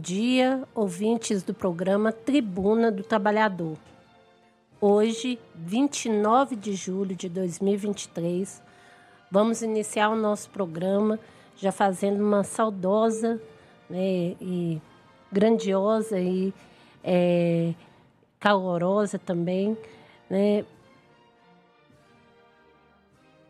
Dia, ouvintes do programa Tribuna do Trabalhador. Hoje, 29 de julho de 2023, vamos iniciar o nosso programa já fazendo uma saudosa né, e grandiosa e é, calorosa também né,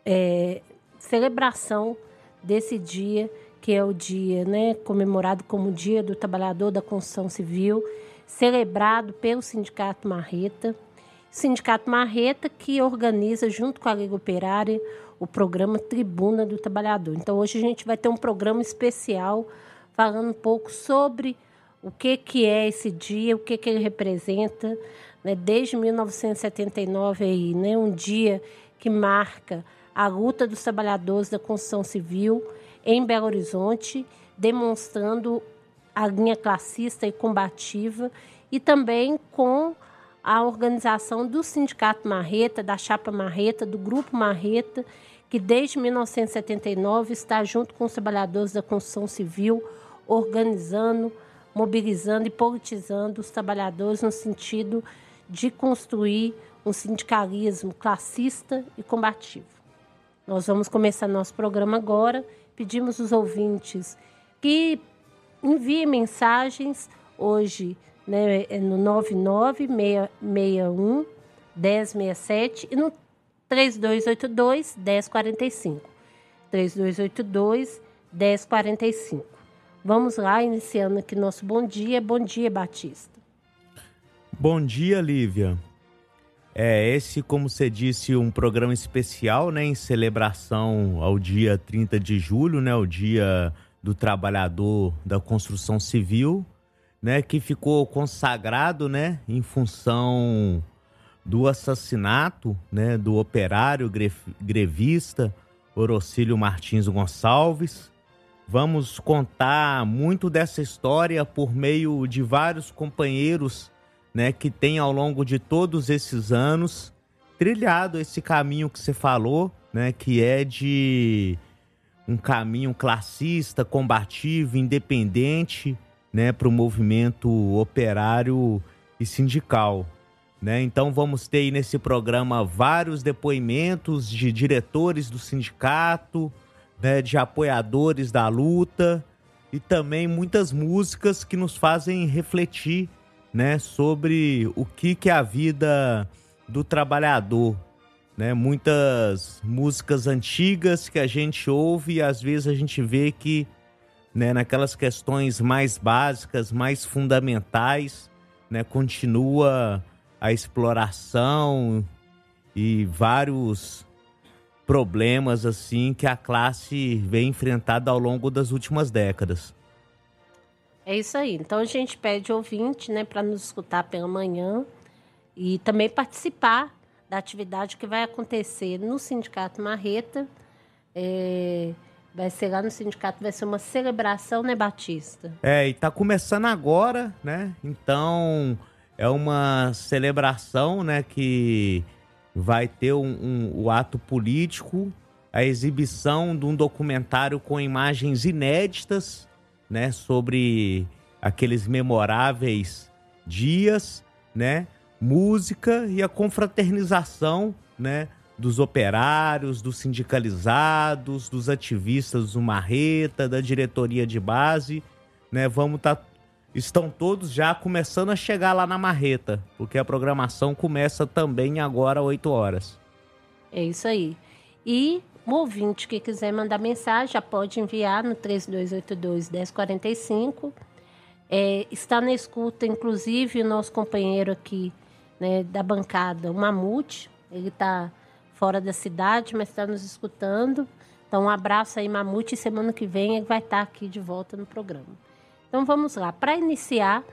é, celebração desse dia que é o dia né, comemorado como Dia do Trabalhador da Construção Civil, celebrado pelo Sindicato Marreta. Sindicato Marreta que organiza, junto com a Liga Operária, o programa Tribuna do Trabalhador. Então, hoje a gente vai ter um programa especial falando um pouco sobre o que, que é esse dia, o que, que ele representa. Né? Desde 1979, aí, né? um dia que marca a luta dos trabalhadores da construção civil em Belo Horizonte, demonstrando a linha classista e combativa e também com a organização do Sindicato Marreta, da Chapa Marreta, do Grupo Marreta, que desde 1979 está junto com os trabalhadores da construção civil, organizando, mobilizando e politizando os trabalhadores no sentido de construir um sindicalismo classista e combativo. Nós vamos começar nosso programa agora pedimos os ouvintes que enviem mensagens hoje né, no 99661 1067 e no 3282 1045. 3282 1045. Vamos lá, iniciando aqui nosso bom dia. Bom dia, Batista. Bom dia, Lívia. É, esse, como você disse, um programa especial, né, em celebração ao dia 30 de julho, né, o dia do trabalhador da construção civil, né, que ficou consagrado, né, em função do assassinato, né, do operário grevista Orocílio Martins Gonçalves. Vamos contar muito dessa história por meio de vários companheiros né, que tem ao longo de todos esses anos trilhado esse caminho que você falou, né, que é de um caminho classista, combativo, independente, né, para o movimento operário e sindical. Né? Então vamos ter aí nesse programa vários depoimentos de diretores do sindicato, né, de apoiadores da luta e também muitas músicas que nos fazem refletir né, sobre o que, que é a vida do trabalhador. Né? Muitas músicas antigas que a gente ouve e às vezes a gente vê que né, naquelas questões mais básicas, mais fundamentais, né, continua a exploração e vários problemas assim que a classe vem enfrentada ao longo das últimas décadas. É isso aí. Então a gente pede ouvinte, né, para nos escutar pela manhã e também participar da atividade que vai acontecer no Sindicato Marreta. É, vai ser lá no sindicato, vai ser uma celebração, né, Batista? É, e tá começando agora, né? Então é uma celebração, né, que vai ter um, um, o ato político, a exibição de um documentário com imagens inéditas né, sobre aqueles memoráveis dias, né, música e a confraternização, né, dos operários, dos sindicalizados, dos ativistas do Marreta, da diretoria de base, né? Vamos tá estão todos já começando a chegar lá na Marreta, porque a programação começa também agora às 8 horas. É isso aí. E um ouvinte que quiser mandar mensagem já pode enviar no 3282 1045. É, está na escuta, inclusive, o nosso companheiro aqui né, da bancada, o Mamute. Ele está fora da cidade, mas está nos escutando. Então, um abraço aí, Mamute. Semana que vem ele vai estar aqui de volta no programa. Então, vamos lá. Para iniciar,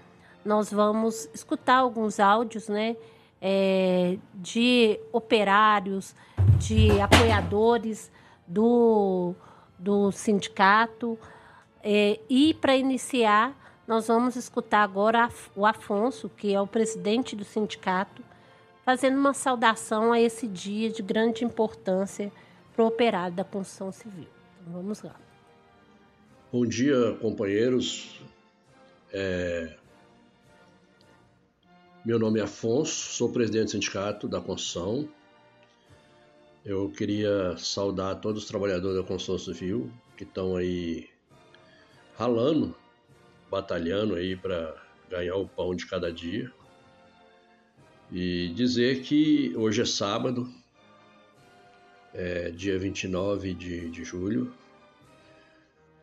nós vamos escutar alguns áudios, né? é, de operários, de apoiadores do, do sindicato. É, e para iniciar, nós vamos escutar agora o Afonso, que é o presidente do sindicato, fazendo uma saudação a esse dia de grande importância para o operário da construção civil. Então, vamos lá. Bom dia, companheiros. É... Meu nome é Afonso, sou presidente do sindicato da construção. Eu queria saudar todos os trabalhadores da construção civil que estão aí ralando, batalhando aí para ganhar o pão de cada dia. E dizer que hoje é sábado, é dia 29 de, de julho,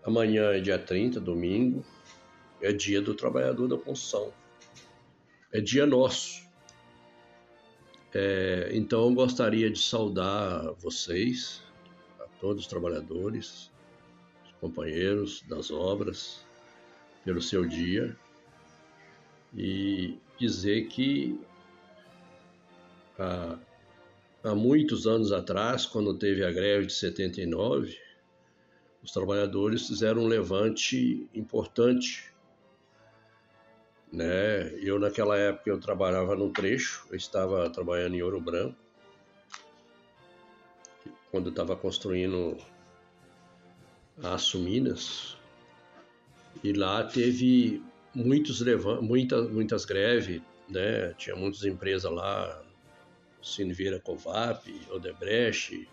amanhã é dia 30, domingo, é dia do trabalhador da construção, é dia nosso. É, então gostaria de saudar vocês, a todos os trabalhadores, os companheiros das obras, pelo seu dia e dizer que há, há muitos anos atrás, quando teve a greve de 79, os trabalhadores fizeram um levante importante. Né? Eu, naquela época, eu trabalhava no trecho, eu estava trabalhando em Ouro Branco, quando eu estava construindo a Minas, e lá teve muitos muitas, muitas greves, né? Tinha muitas empresas lá, Sinvira Covap, Odebrecht,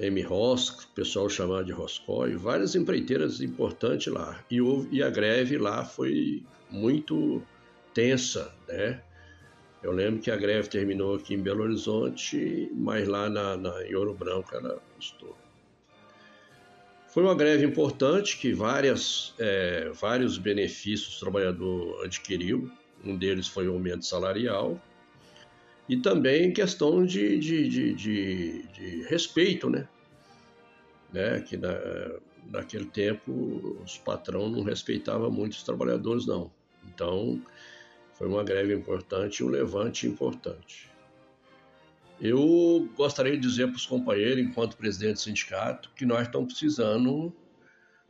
M. Rosk, o pessoal chamava de Roscoe, várias empreiteiras importantes lá. E, houve, e a greve lá foi muito tensa, né? Eu lembro que a greve terminou aqui em Belo Horizonte, mas lá na, na, em Ouro Branco ela custou. Foi uma greve importante que várias, é, vários benefícios o trabalhador adquiriu. Um deles foi o aumento salarial e também questão de, de, de, de, de respeito, né? né? Que na, naquele tempo os patrões não respeitavam muito os trabalhadores, não. Então foi uma greve importante um levante importante. Eu gostaria de dizer para os companheiros, enquanto presidente do sindicato, que nós estamos precisando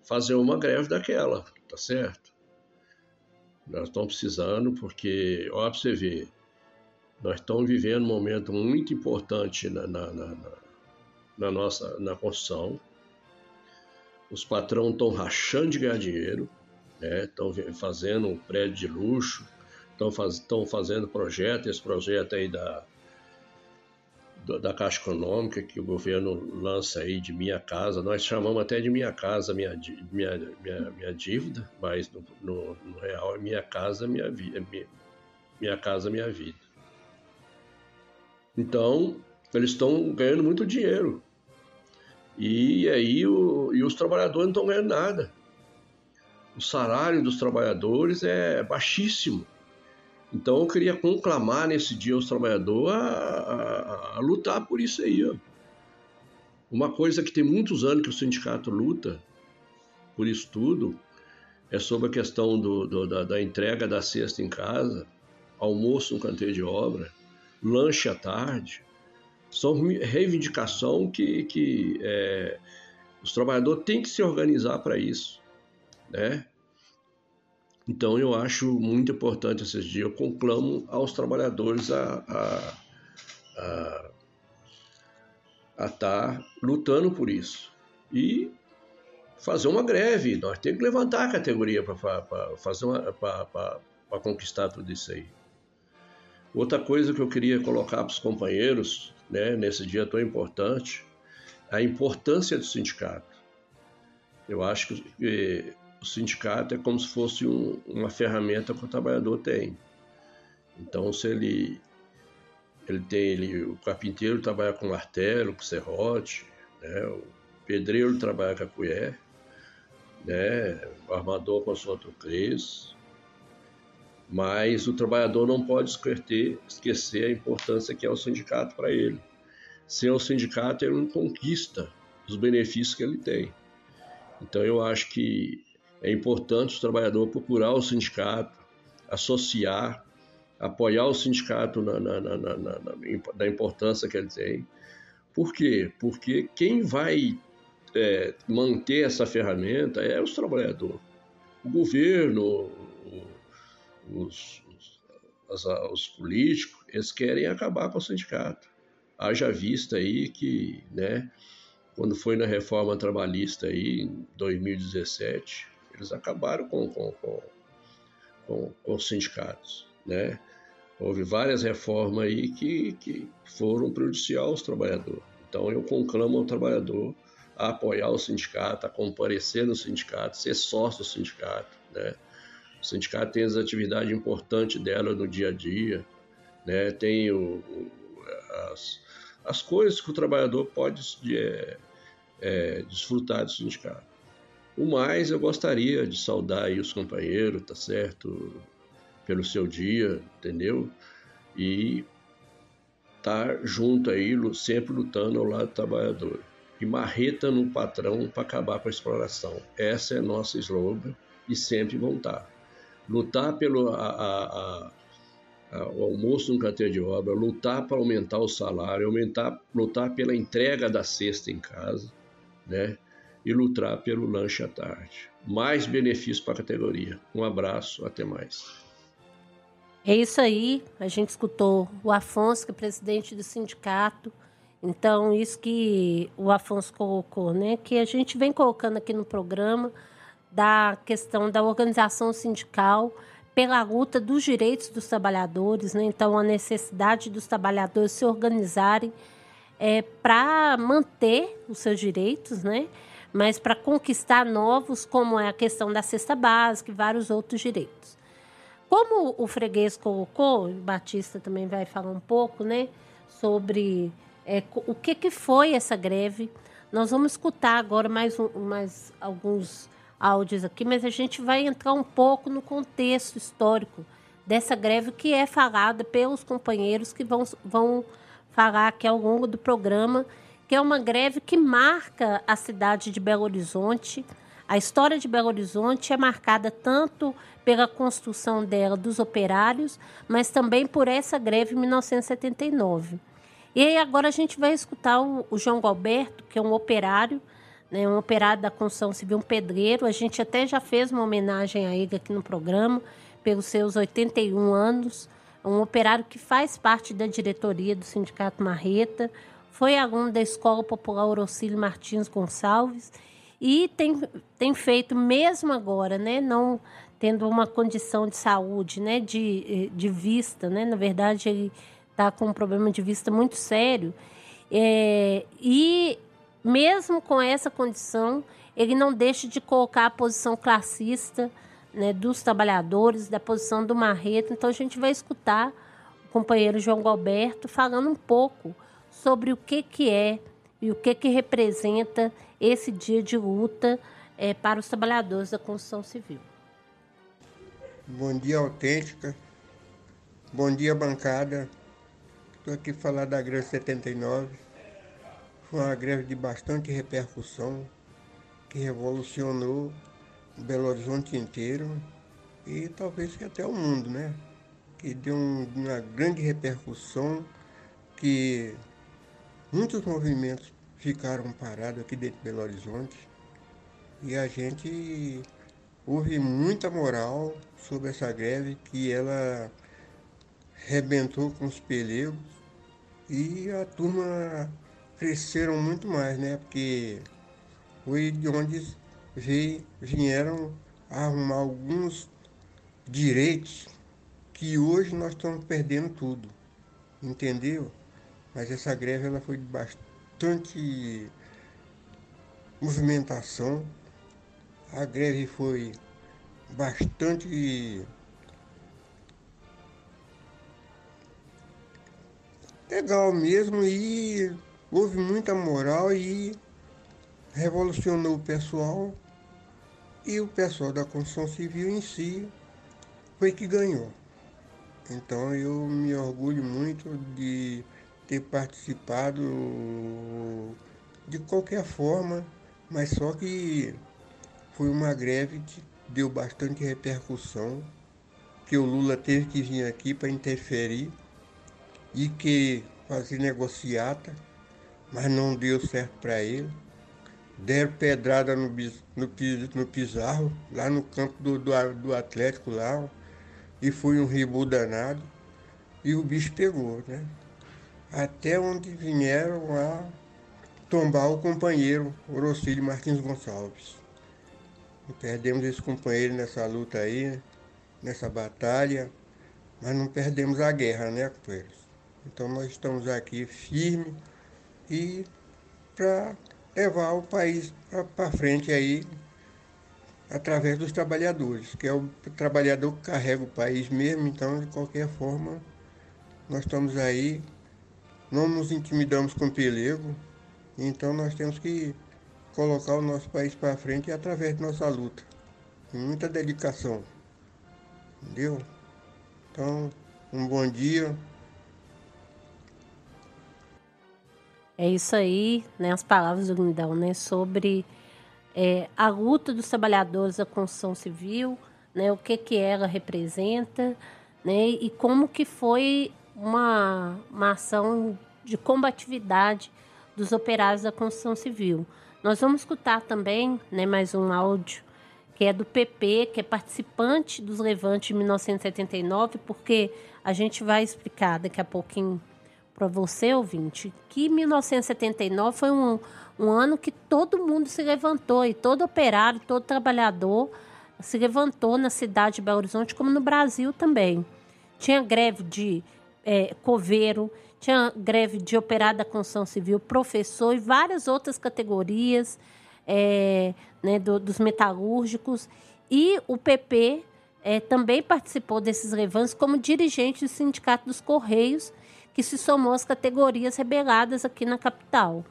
fazer uma greve daquela, tá certo? Nós estamos precisando, porque, ó, para você ver, nós estamos vivendo um momento muito importante na, na, na, na nossa na construção. Os patrões estão rachando de ganhar dinheiro, né? estão fazendo um prédio de luxo, estão faz, fazendo projeto, esse projeto aí da, da Caixa Econômica que o governo lança aí de Minha Casa. Nós chamamos até de Minha Casa, minha, minha, minha, minha dívida, mas no, no, no, real é Minha Casa, Minha Vida. Minha, minha Casa, Minha Vida. Então, eles estão ganhando muito dinheiro. E aí o, e os trabalhadores não estão ganhando nada. O salário dos trabalhadores é baixíssimo. Então eu queria conclamar nesse dia os trabalhadores a, a, a lutar por isso aí. Ó. Uma coisa que tem muitos anos que o sindicato luta por isso tudo é sobre a questão do, do, da, da, entrega da cesta em casa, almoço no canteiro de obra, lanche à tarde. São reivindicação que, que é, os trabalhadores têm que se organizar para isso. Né? Então eu acho muito importante esses dias, eu conclamo aos trabalhadores a, a, a, a estar tá lutando por isso. E fazer uma greve, nós temos que levantar a categoria para fazer para conquistar tudo isso aí. Outra coisa que eu queria colocar para os companheiros, né, nesse dia tão importante, é a importância do sindicato. Eu acho que o sindicato é como se fosse um, uma ferramenta que o trabalhador tem. Então, se ele ele tem ele, o carpinteiro trabalha com martelo, com serrote, né? o pedreiro trabalha com a colher, né? o armador com a sua trucrez, mas o trabalhador não pode esquecer, a importância que é o sindicato para ele. Sem o sindicato, ele não conquista os benefícios que ele tem. Então, eu acho que é importante o trabalhador procurar o sindicato, associar, apoiar o sindicato na, na, na, na importância que ele tem. Por quê? Porque quem vai é, manter essa ferramenta é os trabalhadores. O governo, os, os, os, políticos, eles querem acabar com o sindicato. Haja vista aí que, né, quando foi na reforma trabalhista aí, em 2017, eles acabaram com, com, com, com, com os sindicatos, né? Houve várias reformas aí que, que foram prejudicial aos trabalhadores. Então eu conclamo ao trabalhador a apoiar o sindicato, a comparecer no sindicato, ser sócio do sindicato, né? O sindicato tem as atividades importantes dela no dia a dia, né? Tem o, o, as, as coisas que o trabalhador pode é, é, desfrutar do sindicato. O mais, eu gostaria de saudar aí os companheiros, tá certo? Pelo seu dia, entendeu? E estar tá junto aí, sempre lutando ao lado do trabalhador. E marreta no patrão para acabar com a exploração. Essa é nossa slogan e sempre vão estar. Lutar pelo a, a, a, o almoço no carteira de obra, lutar para aumentar o salário, aumentar, lutar pela entrega da cesta em casa, né? e lutar pelo lanche à tarde. Mais benefício para a categoria. Um abraço, até mais. É isso aí. A gente escutou o Afonso, que é presidente do sindicato. Então, isso que o Afonso colocou, né? Que a gente vem colocando aqui no programa da questão da organização sindical pela luta dos direitos dos trabalhadores, né? Então, a necessidade dos trabalhadores se organizarem é, para manter os seus direitos, né? mas para conquistar novos, como é a questão da cesta básica e vários outros direitos. Como o freguês colocou, o Batista também vai falar um pouco, né, sobre é, o que, que foi essa greve. Nós vamos escutar agora mais, um, mais alguns áudios aqui, mas a gente vai entrar um pouco no contexto histórico dessa greve que é falada pelos companheiros que vão, vão falar aqui ao longo do programa que é uma greve que marca a cidade de Belo Horizonte. A história de Belo Horizonte é marcada tanto pela construção dela dos operários, mas também por essa greve em 1979. E aí agora a gente vai escutar o, o João Galberto, que é um operário, né, um operário da construção civil, um pedreiro. A gente até já fez uma homenagem a ele aqui no programa, pelos seus 81 anos. Um operário que faz parte da diretoria do Sindicato Marreta, foi aluno da Escola Popular Orocílio Martins Gonçalves e tem, tem feito, mesmo agora, né, não tendo uma condição de saúde, né, de, de vista, né, na verdade ele está com um problema de vista muito sério, é, e mesmo com essa condição, ele não deixa de colocar a posição classista né, dos trabalhadores, da posição do Marreto. Então a gente vai escutar o companheiro João Galberto falando um pouco sobre o que, que é e o que, que representa esse dia de luta é, para os trabalhadores da construção civil. Bom dia, autêntica. Bom dia, bancada. Estou aqui falar da greve 79. Foi uma greve de bastante repercussão, que revolucionou Belo Horizonte inteiro e talvez até o mundo, né? Que deu um, uma grande repercussão, que Muitos movimentos ficaram parados aqui dentro de Belo Horizonte e a gente houve muita moral sobre essa greve que ela rebentou com os pneus e a turma cresceram muito mais, né? Porque foi de onde vieram arrumar alguns direitos que hoje nós estamos perdendo tudo, entendeu? mas essa greve ela foi de bastante movimentação. A greve foi bastante legal mesmo e houve muita moral e revolucionou o pessoal e o pessoal da construção civil em si foi que ganhou. Então eu me orgulho muito de ter participado de qualquer forma, mas só que foi uma greve que deu bastante repercussão, que o Lula teve que vir aqui para interferir e que fazer negociata, mas não deu certo para ele. Deram pedrada no, no, no Pizarro, lá no campo do, do, do Atlético lá, e foi um ribu danado, e o bicho pegou, né? até onde vieram a tombar o companheiro Orocílio Martins Gonçalves. E perdemos esse companheiro nessa luta aí, nessa batalha, mas não perdemos a guerra, né, companheiros? Então nós estamos aqui firmes e para levar o país para frente aí através dos trabalhadores, que é o trabalhador que carrega o país mesmo, então de qualquer forma nós estamos aí, não nos intimidamos com pelego, então nós temos que colocar o nosso país para frente através de nossa luta, com muita dedicação. Entendeu? Então, um bom dia. É isso aí, né? As palavras do Lindão, né? Sobre é, a luta dos trabalhadores da construção civil, né? O que que ela representa, né? E como que foi uma, uma ação de combatividade dos operários da construção civil. Nós vamos escutar também, né? Mais um áudio que é do PP, que é participante dos levantes de 1979, porque a gente vai explicar daqui a pouquinho para você, ouvinte, que 1979 foi um, um ano que todo mundo se levantou, e todo operário, todo trabalhador se levantou na cidade de Belo Horizonte, como no Brasil também. Tinha greve de é, coveiro, tinha greve de operário da construção civil, professor e várias outras categorias é, né, do, dos metalúrgicos. E o PP é, também participou desses levantes como dirigente do Sindicato dos Correios, que se somou às categorias rebeladas aqui na capital.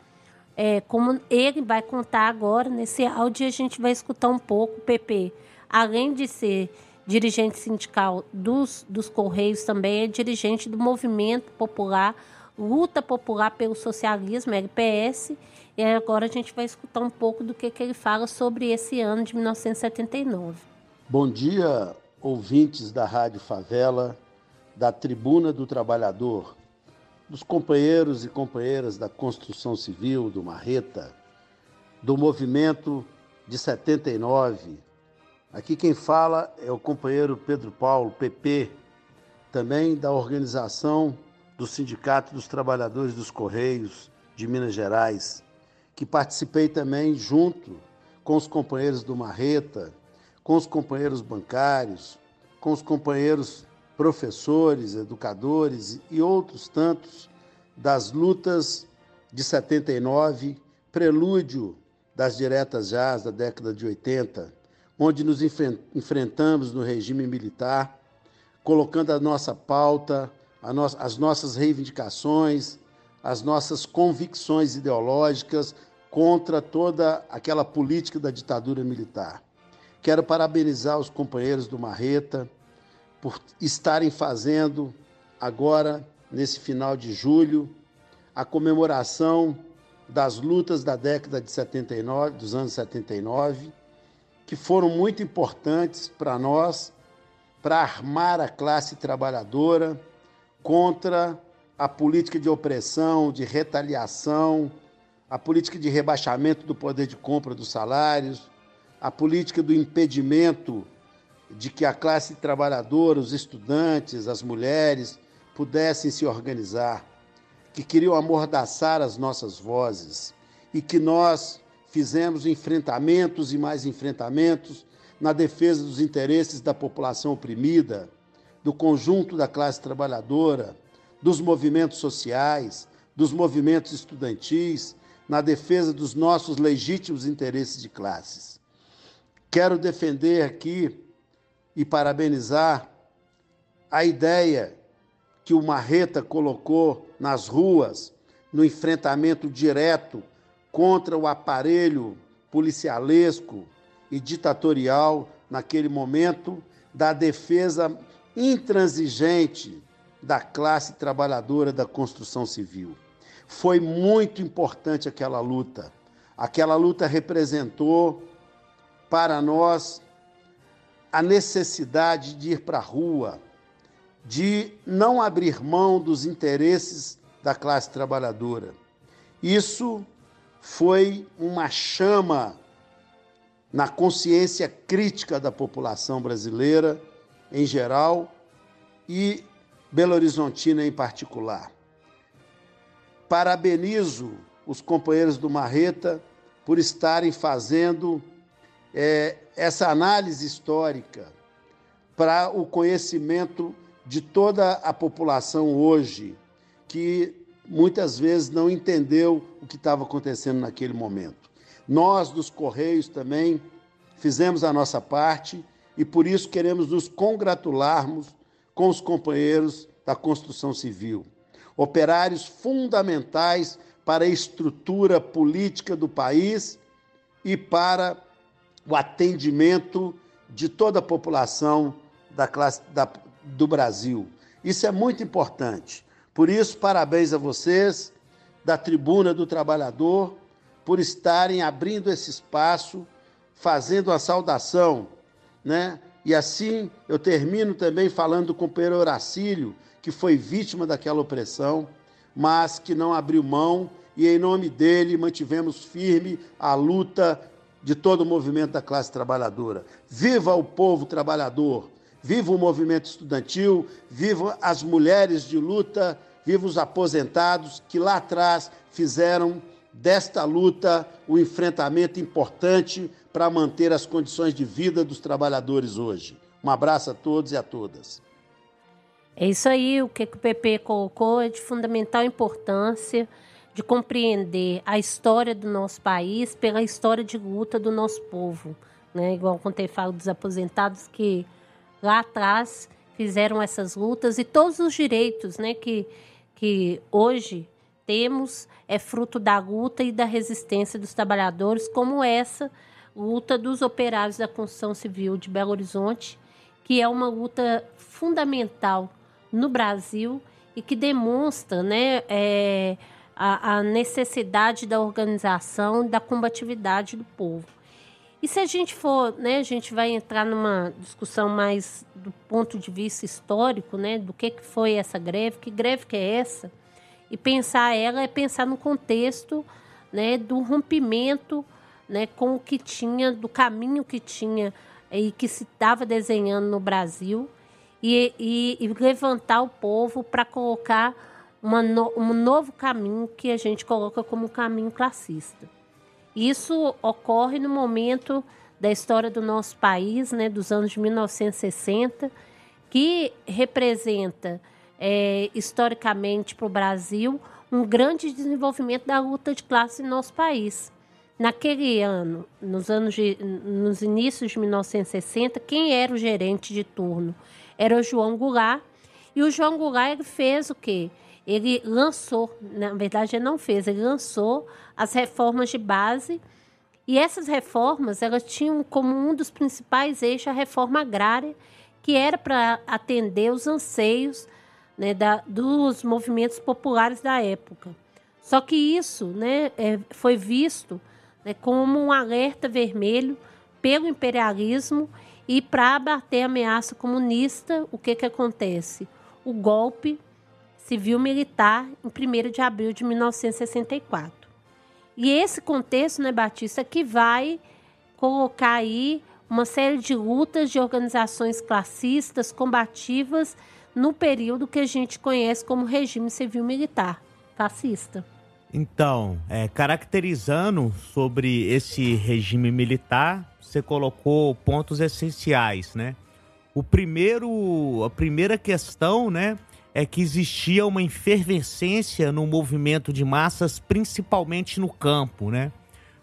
É, como ele vai contar agora nesse áudio, a gente vai escutar um pouco o PP, além de ser dirigente sindical dos, dos Correios, também é dirigente do Movimento Popular, Luta Popular pelo Socialismo, LPS, e agora a gente vai escutar um pouco do que, que ele fala sobre esse ano de 1979. Bom dia, ouvintes da Rádio Favela, da Tribuna do Trabalhador, dos companheiros e companheiras da construção civil, do Marreta, do movimento de 79. Aqui quem fala é o companheiro Pedro Paulo, PP, também da organização do Sindicato dos Trabalhadores dos Correios de Minas Gerais, que participei também junto com os companheiros do Marreta, com os companheiros bancários, com os companheiros professores, educadores e outros tantos das lutas de 79, prelúdio das diretas já da década de 80, onde nos enfrentamos no regime militar, colocando a nossa pauta, a no as nossas reivindicações, as nossas convicções ideológicas contra toda aquela política da ditadura militar. Quero parabenizar os companheiros do Marreta por estarem fazendo agora, nesse final de julho, a comemoração das lutas da década de 79, dos anos 79, que foram muito importantes para nós, para armar a classe trabalhadora contra a política de opressão, de retaliação, a política de rebaixamento do poder de compra dos salários, a política do impedimento de que a classe trabalhadora, os estudantes, as mulheres pudessem se organizar, que queriam amordaçar as nossas vozes e que nós fizemos enfrentamentos e mais enfrentamentos na defesa dos interesses da população oprimida, do conjunto da classe trabalhadora, dos movimentos sociais, dos movimentos estudantis, na defesa dos nossos legítimos interesses de classes. Quero defender aqui e parabenizar a ideia que o Marreta colocou nas ruas no enfrentamento direto contra o aparelho policialesco e ditatorial naquele momento da defesa intransigente da classe trabalhadora da construção civil. Foi muito importante aquela luta. Aquela luta representou para nós a necessidade de ir para a rua, de não abrir mão dos interesses da classe trabalhadora. Isso foi uma chama na consciência crítica da população brasileira em geral e Belo Horizontina em particular. Parabenizo os companheiros do Marreta por estarem fazendo é, essa análise histórica, para o conhecimento de toda a população hoje, que muitas vezes não entendeu o que estava acontecendo naquele momento. Nós, dos Correios, também fizemos a nossa parte e por isso queremos nos congratularmos com os companheiros da construção civil, operários fundamentais para a estrutura política do país e para o atendimento de toda a população da classe da, do Brasil. Isso é muito importante. Por isso, parabéns a vocês da Tribuna do Trabalhador por estarem abrindo esse espaço, fazendo a saudação, né? E assim eu termino também falando do companheiro Horacílio, que foi vítima daquela opressão, mas que não abriu mão e em nome dele mantivemos firme a luta de todo o movimento da classe trabalhadora. Viva o povo trabalhador! Viva o movimento estudantil, viva as mulheres de luta, viva os aposentados que lá atrás fizeram desta luta o um enfrentamento importante para manter as condições de vida dos trabalhadores hoje. Um abraço a todos e a todas. É isso aí, o que o PP colocou é de fundamental importância de compreender a história do nosso país pela história de luta do nosso povo. Né? Igual contei, falo dos aposentados que lá atrás fizeram essas lutas e todos os direitos né, que, que hoje temos é fruto da luta e da resistência dos trabalhadores, como essa luta dos operários da construção civil de Belo Horizonte, que é uma luta fundamental no Brasil e que demonstra né, é, a, a necessidade da organização da combatividade do povo. E se a gente for, né, a gente vai entrar numa discussão mais do ponto de vista histórico, né, do que, que foi essa greve, que greve que é essa, e pensar ela é pensar no contexto, né, do rompimento, né, com o que tinha, do caminho que tinha e que se estava desenhando no Brasil, e, e, e levantar o povo para colocar no, um novo caminho que a gente coloca como caminho classista. Isso ocorre no momento da história do nosso país, né, dos anos de 1960, que representa é, historicamente para o Brasil um grande desenvolvimento da luta de classe no nosso país. Naquele ano, nos anos de, nos inícios de 1960, quem era o gerente de turno? Era o João Goulart. E o João Goulart fez o quê? Ele lançou, na verdade ele não fez, ele lançou as reformas de base e essas reformas elas tinham como um dos principais eixos a reforma agrária, que era para atender os anseios né, da, dos movimentos populares da época. Só que isso né, é, foi visto né, como um alerta vermelho pelo imperialismo e para abater a ameaça comunista, o que, que acontece? O golpe civil-militar em 1 de abril de 1964. E esse contexto, né, Batista, que vai colocar aí uma série de lutas de organizações classistas combativas no período que a gente conhece como regime civil-militar fascista. Então, é, caracterizando sobre esse regime militar, você colocou pontos essenciais, né? O primeiro, a primeira questão, né, é que existia uma efervescência no movimento de massas, principalmente no campo, né?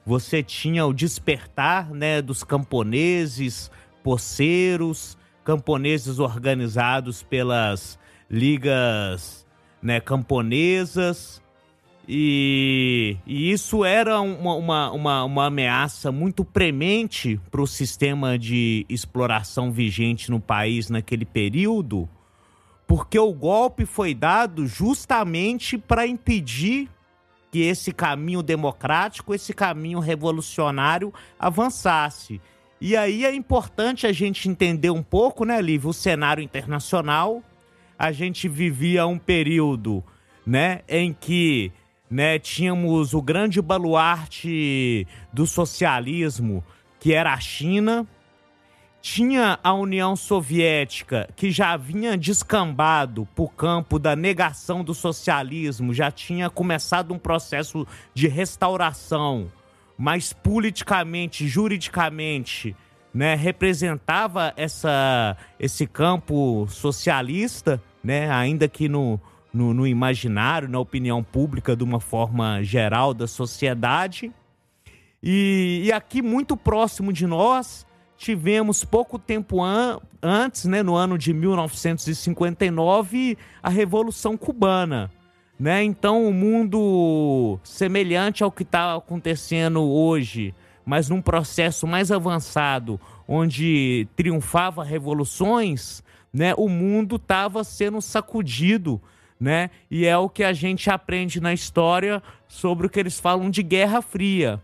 Você tinha o despertar, né, dos camponeses, poceiros, camponeses organizados pelas ligas, né, camponesas, e, e, isso era uma, uma, uma, uma ameaça muito premente para o sistema de exploração vigente no país naquele período, porque o golpe foi dado justamente para impedir que esse caminho democrático, esse caminho revolucionário avançasse. E aí é importante a gente entender um pouco, né, Lívia, o cenário internacional. A gente vivia um período, né, em que, né, tínhamos o grande baluarte do socialismo, que era a China, tinha a União Soviética, que já vinha descambado para o campo da negação do socialismo, já tinha começado um processo de restauração, mas politicamente, juridicamente, né, representava essa, esse campo socialista, né, ainda que no, no, no imaginário, na opinião pública, de uma forma geral da sociedade. E, e aqui, muito próximo de nós, tivemos pouco tempo an antes, né, no ano de 1959, a Revolução Cubana. Né? Então, um mundo semelhante ao que está acontecendo hoje, mas num processo mais avançado, onde triunfava revoluções, né? o mundo estava sendo sacudido né? E é o que a gente aprende na história sobre o que eles falam de Guerra Fria,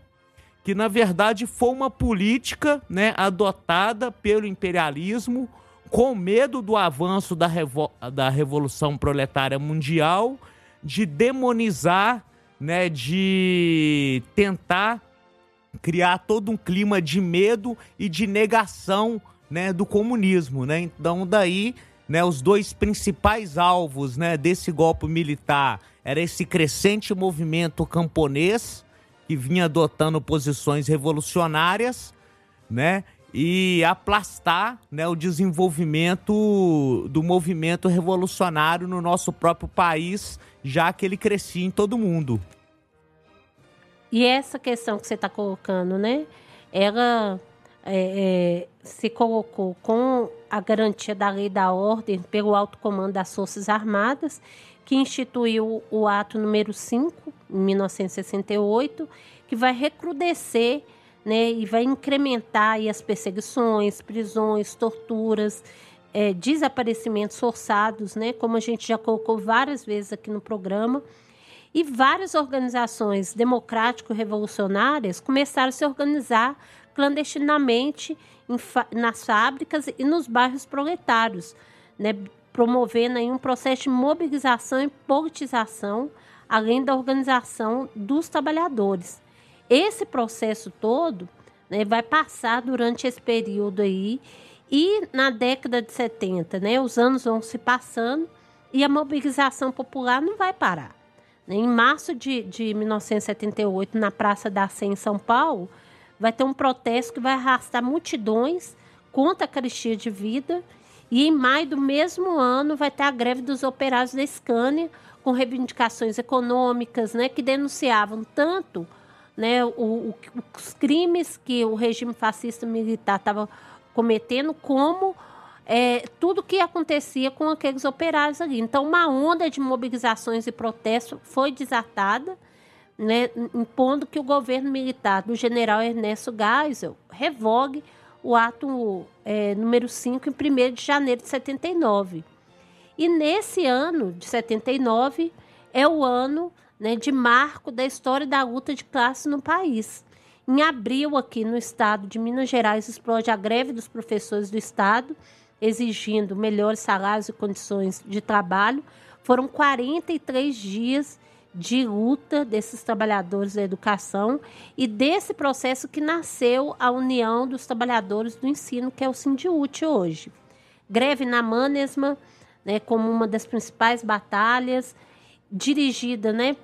que na verdade foi uma política, né, adotada pelo imperialismo com medo do avanço da, revo da revolução proletária mundial, de demonizar, né, de tentar criar todo um clima de medo e de negação, né, do comunismo, né? Então daí né, os dois principais alvos né, desse golpe militar era esse crescente movimento camponês que vinha adotando posições revolucionárias, né, e aplastar né, o desenvolvimento do movimento revolucionário no nosso próprio país, já que ele crescia em todo mundo. E essa questão que você está colocando, né? Ela é, é, se colocou com a garantia da lei da ordem pelo alto comando das Forças Armadas, que instituiu o ato número 5, em 1968, que vai recrudescer né, e vai incrementar as perseguições, prisões, torturas, é, desaparecimentos forçados, né, como a gente já colocou várias vezes aqui no programa. E várias organizações democrático-revolucionárias começaram a se organizar clandestinamente nas fábricas e nos bairros proletários, né, promovendo aí um processo de mobilização e politização, além da organização dos trabalhadores. Esse processo todo né, vai passar durante esse período aí e na década de 70, né, os anos vão se passando e a mobilização popular não vai parar. Em março de, de 1978, na Praça da Sé, em São Paulo, vai ter um protesto que vai arrastar multidões contra a caristia de vida. E em maio do mesmo ano vai ter a greve dos operários da Scania, com reivindicações econômicas, né, que denunciavam tanto né, o, o, os crimes que o regime fascista militar estava cometendo, como é, tudo que acontecia com aqueles operários ali. Então, uma onda de mobilizações e protestos foi desatada né, impondo que o governo militar do general Ernesto Geisel revogue o ato é, número 5 em 1 de janeiro de 79. E nesse ano de 79 é o ano né, de marco da história da luta de classe no país. Em abril, aqui no estado de Minas Gerais, explode a greve dos professores do estado, exigindo melhores salários e condições de trabalho. Foram 43 dias de luta desses trabalhadores da educação e desse processo que nasceu a União dos Trabalhadores do Ensino, que é o Sindiúte hoje. Greve na Manesma, né, como uma das principais batalhas, dirigida né,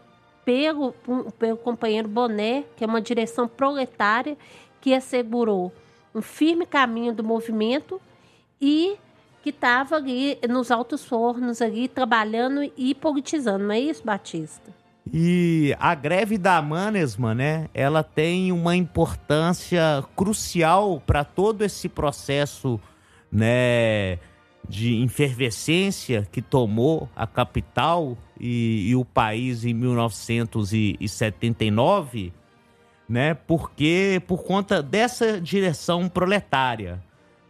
pelo, pelo companheiro Boné, que é uma direção proletária que assegurou um firme caminho do movimento e que estava ali nos altos fornos ali trabalhando e politizando, não é isso, Batista? E a greve da Manesma, né, ela tem uma importância crucial para todo esse processo, né, de efervescência que tomou a capital e, e o país em 1979, né, porque por conta dessa direção proletária,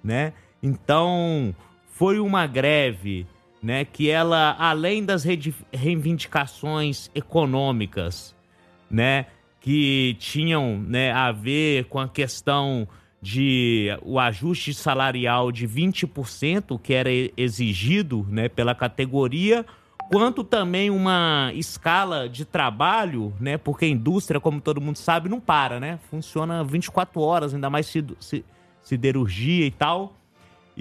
né? Então, foi uma greve né, que ela, além das reivindicações econômicas, né, que tinham né, a ver com a questão de o ajuste salarial de 20% que era exigido né, pela categoria, quanto também uma escala de trabalho, né, porque a indústria, como todo mundo sabe, não para, né? Funciona 24 horas, ainda mais siderurgia e tal.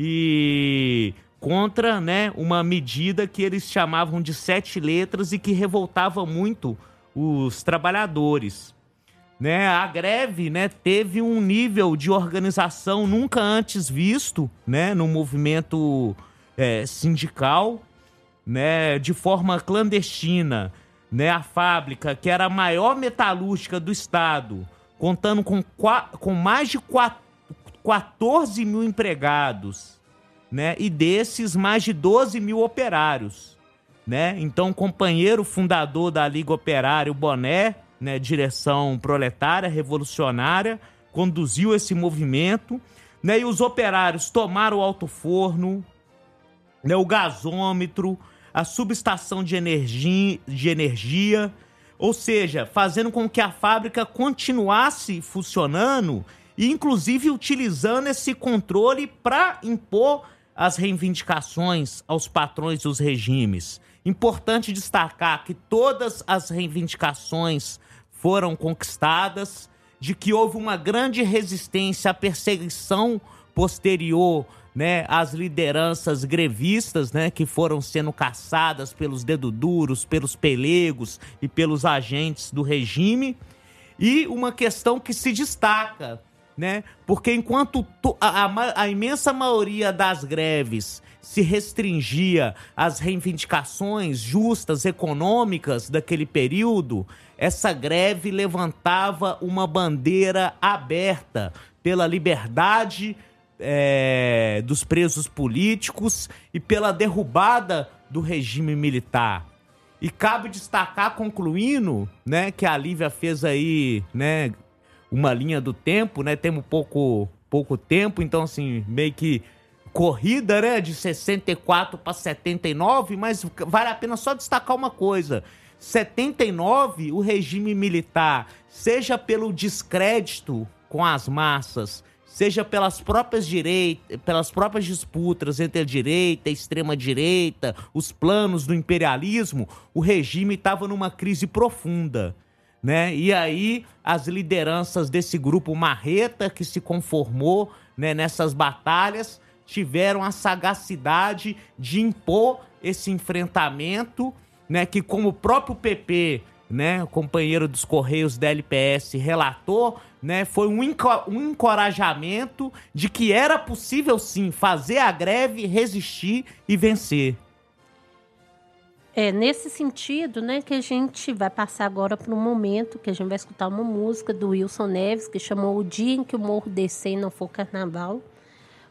E contra né, uma medida que eles chamavam de sete letras e que revoltava muito os trabalhadores. né, a greve, né, teve um nível de organização nunca antes visto, né, no movimento é, sindical, né, de forma clandestina, né, a fábrica que era a maior metalúrgica do estado, contando com, com mais de 14 mil empregados, né, e desses mais de 12 mil operários, né, então companheiro fundador da Liga Operária, o Boné, né, direção proletária, revolucionária, conduziu esse movimento, né, e os operários tomaram o alto forno, né, o gasômetro, a subestação de energia, de energia, ou seja, fazendo com que a fábrica continuasse funcionando e inclusive utilizando esse controle para impor as reivindicações aos patrões dos regimes. Importante destacar que todas as reivindicações foram conquistadas, de que houve uma grande resistência à perseguição posterior né, às lideranças grevistas, né, que foram sendo caçadas pelos dedo duros, pelos pelegos e pelos agentes do regime. E uma questão que se destaca, né, porque enquanto a, a, a imensa maioria das greves se restringia às reivindicações justas econômicas daquele período, essa greve levantava uma bandeira aberta pela liberdade é, dos presos políticos e pela derrubada do regime militar. E cabe destacar, concluindo, né, que a Lívia fez aí, né, uma linha do tempo, né, temos pouco, pouco tempo, então, assim, meio que corrida, né, de 64 para 79, mas vale a pena só destacar uma coisa. 79, o regime militar, seja pelo descrédito com as massas, seja pelas próprias direitas, pelas próprias disputas entre a direita e a extrema direita, os planos do imperialismo, o regime estava numa crise profunda, né? E aí as lideranças desse grupo marreta que se conformou, né, nessas batalhas, tiveram a sagacidade de impor esse enfrentamento né, que como o próprio PP, né, companheiro dos Correios da LPS, relatou, né, foi um, um encorajamento de que era possível sim fazer a greve, resistir e vencer. É nesse sentido, né, que a gente vai passar agora para um momento que a gente vai escutar uma música do Wilson Neves que chamou O Dia em que o Morro descer e não for Carnaval,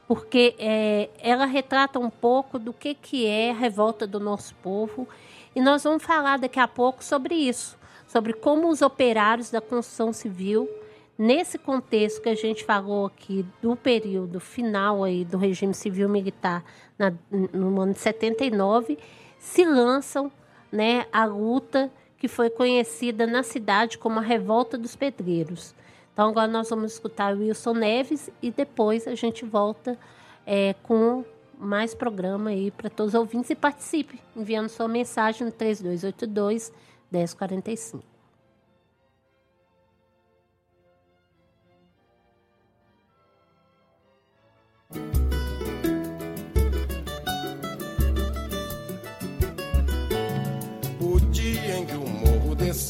porque é, ela retrata um pouco do que que é a revolta do nosso povo e nós vamos falar daqui a pouco sobre isso, sobre como os operários da construção civil, nesse contexto que a gente falou aqui do período final aí do regime civil militar na, no ano de 79, se lançam né, a luta que foi conhecida na cidade como a Revolta dos Pedreiros. Então agora nós vamos escutar o Wilson Neves e depois a gente volta é, com mais programa aí para todos os ouvintes e participe, enviando sua mensagem no 3282 1045.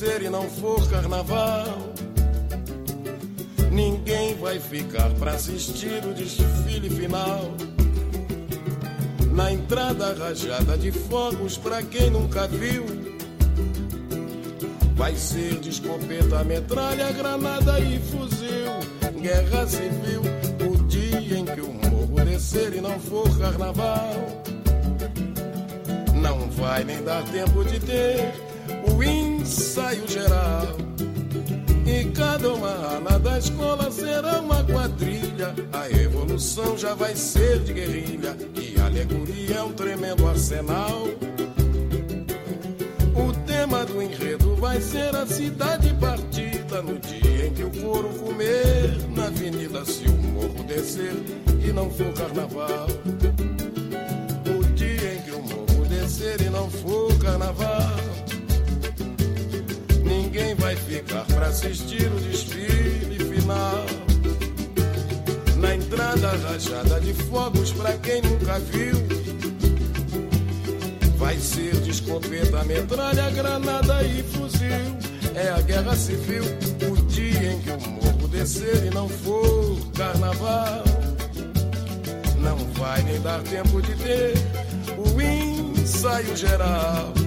E não for carnaval, ninguém vai ficar para assistir o desfile final na entrada rajada de fogos pra quem nunca viu. Vai ser de escopeta, metralha, granada e fuzil. Guerra civil, o dia em que o morro descer e não for carnaval. Não vai nem dar tempo de ter o ensaio geral. E cada uma ana da escola será uma quadrilha. A evolução já vai ser de guerrilha. E a alegoria é um tremendo arsenal. O tema do enredo vai ser a cidade partida. No dia em que o couro comer na avenida, se o morro descer e não for carnaval. O dia em que o morro descer e não for carnaval ninguém vai ficar para assistir o desfile final. Na entrada rajada de fogos para quem nunca viu. Vai ser de metralha, granada e fuzil. É a guerra civil, o dia em que o morro descer e não for carnaval, não vai nem dar tempo de ter o ensaio geral.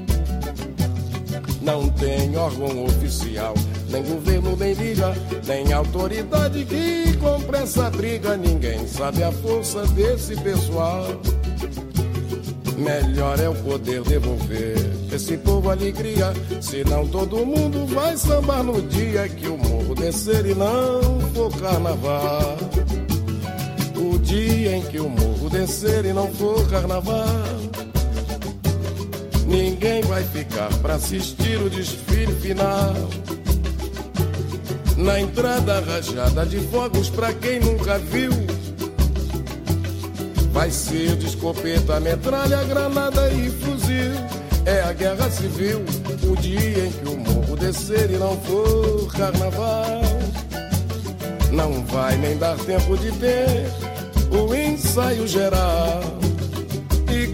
Não tem órgão oficial, nem governo, nem liga, nem autoridade que compre essa briga. Ninguém sabe a força desse pessoal. Melhor é o poder devolver esse povo alegria. Senão todo mundo vai sambar no dia que o morro descer e não for carnaval. O dia em que o morro descer e não for carnaval. Ninguém vai ficar para assistir o desfile final. Na entrada rajada de fogos pra quem nunca viu. Vai ser de escopeta, metralha, granada e fuzil. É a guerra civil, o dia em que o morro descer e não for carnaval. Não vai nem dar tempo de ter o ensaio geral.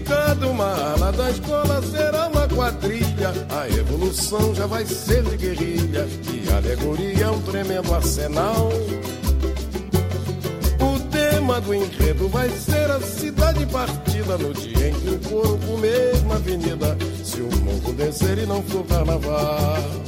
Cada uma ala da escola será uma quadrilha. A evolução já vai ser de guerrilha. E alegoria é um tremendo arsenal. O tema do enredo vai ser a cidade partida no dia em que o couro comer na avenida. Se o morro descer e não for carnaval.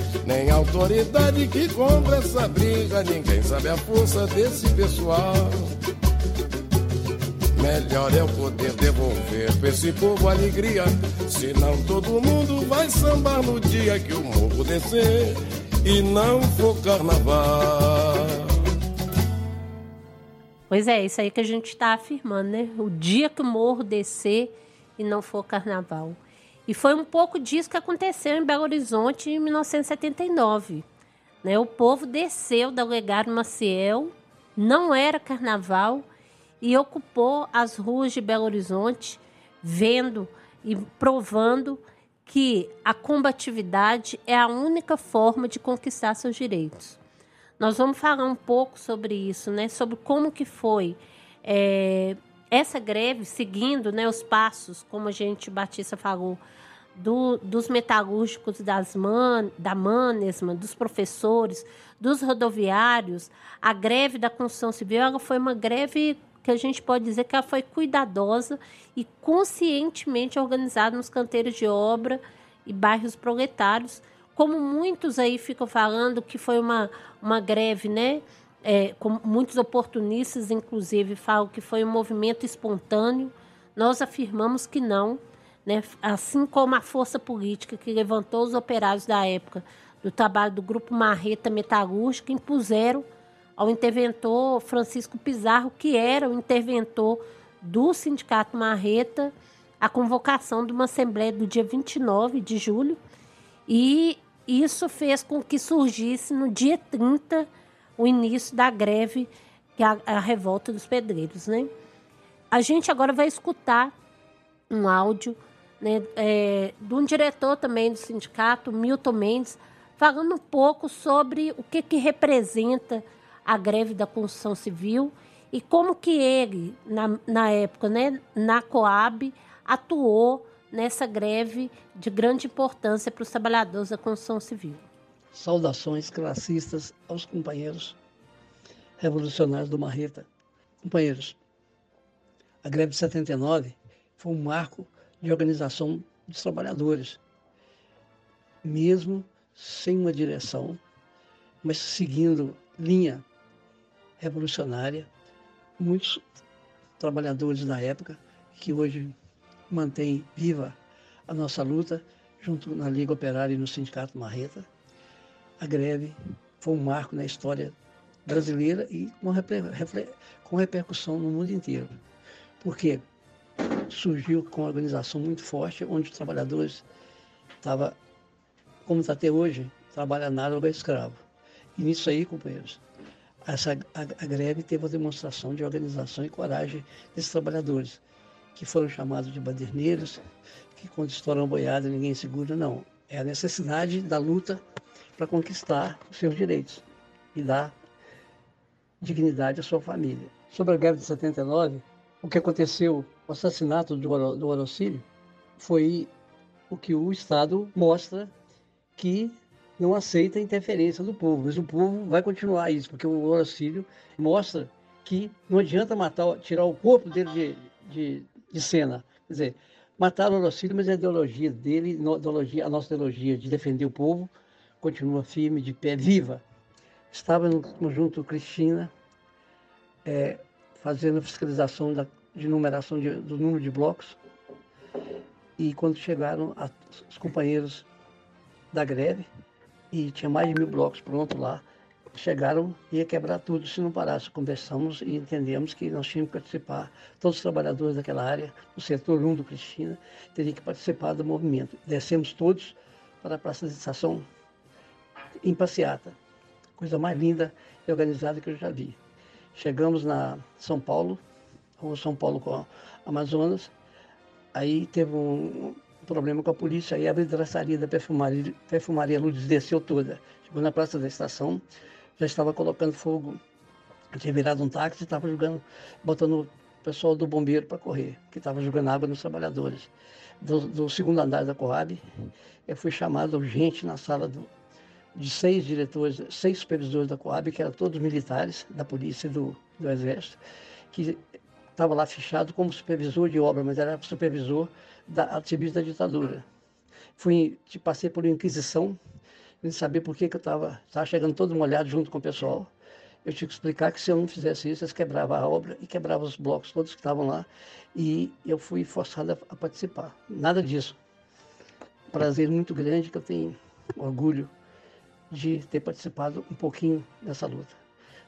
nem autoridade que compra essa briga. Ninguém sabe a força desse pessoal. Melhor é o poder devolver pra esse povo alegria. Senão todo mundo vai sambar no dia que o morro descer e não for carnaval. Pois é, isso aí que a gente está afirmando, né? O dia que o morro descer e não for carnaval. E foi um pouco disso que aconteceu em Belo Horizonte em 1979. Né? O povo desceu da Legado Maciel, não era carnaval, e ocupou as ruas de Belo Horizonte, vendo e provando que a combatividade é a única forma de conquistar seus direitos. Nós vamos falar um pouco sobre isso, né? Sobre como que foi é, essa greve, seguindo né, os passos, como a gente Batista falou, do, dos metalúrgicos das man, da Manesma, dos professores, dos rodoviários, a greve da construção civil, ela foi uma greve que a gente pode dizer que ela foi cuidadosa e conscientemente organizada nos canteiros de obra e bairros proletários, como muitos aí ficam falando que foi uma, uma greve, né? É, muitos oportunistas, inclusive, falam que foi um movimento espontâneo. Nós afirmamos que não, né? assim como a força política que levantou os operários da época do trabalho do Grupo Marreta Metalúrgica impuseram ao interventor Francisco Pizarro, que era o interventor do Sindicato Marreta, a convocação de uma assembleia do dia 29 de julho, e isso fez com que surgisse no dia 30 o início da greve, que é a, a revolta dos pedreiros. Né? A gente agora vai escutar um áudio né, é, de um diretor também do sindicato, Milton Mendes, falando um pouco sobre o que, que representa a greve da construção civil e como que ele, na, na época, né, na Coab, atuou nessa greve de grande importância para os trabalhadores da construção civil. Saudações classistas aos companheiros revolucionários do Marreta. Companheiros, A greve de 79 foi um marco de organização dos trabalhadores, mesmo sem uma direção, mas seguindo linha revolucionária. Muitos trabalhadores da época que hoje mantêm viva a nossa luta junto na Liga Operária e no Sindicato Marreta. A greve foi um marco na história brasileira e com, com repercussão no mundo inteiro. Porque surgiu com uma organização muito forte, onde os trabalhadores estavam, como está até hoje, trabalhando nada escravo. E nisso aí, companheiros, essa, a, a greve teve uma demonstração de organização e coragem desses trabalhadores, que foram chamados de baderneiros, que quando estouram boiada ninguém segura, não. É a necessidade da luta para conquistar os seus direitos e dar dignidade à sua família. Sobre a greve de 79, o que aconteceu, o assassinato do, Orocílio, foi o que o Estado mostra que não aceita a interferência do povo, mas o povo vai continuar isso, porque o Orocílio mostra que não adianta matar, tirar o corpo dele de, de, de cena. Quer dizer, matar o Orocílio, mas a ideologia dele, a nossa ideologia de defender o povo, continua firme, de pé, viva. Estava no conjunto Cristina, é, fazendo fiscalização da, de numeração de, do número de blocos. E quando chegaram a, os companheiros da greve, e tinha mais de mil blocos prontos lá. Chegaram e ia quebrar tudo se não parasse. Conversamos e entendemos que nós tínhamos que participar, todos os trabalhadores daquela área, do setor 1 do Cristina, teriam que participar do movimento. Descemos todos para a Praça da Estação em passeata. Coisa mais linda e organizada que eu já vi. Chegamos na São Paulo, ou São Paulo com Amazonas, aí teve um, problema com a polícia, aí a vidraçaria da perfumaria, perfumaria Lourdes desceu toda. Chegou na praça da estação, já estava colocando fogo, tinha virado um táxi e estava jogando, botando o pessoal do bombeiro para correr, que estava jogando água nos trabalhadores. Do, do, segundo andar da Coab, eu fui chamado urgente na sala do, de seis diretores, seis supervisores da Coab, que eram todos militares da polícia e do, do exército, que estava lá fechado como supervisor de obra, mas era supervisor da ativismo da ditadura. Fui, passei por inquisição, de saber por que, que eu estava chegando todo molhado junto com o pessoal. Eu tinha que explicar que se eu não fizesse isso, eles quebravam a obra e quebravam os blocos todos que estavam lá. E eu fui forçado a participar. Nada disso. Prazer muito grande que eu tenho orgulho de ter participado um pouquinho dessa luta.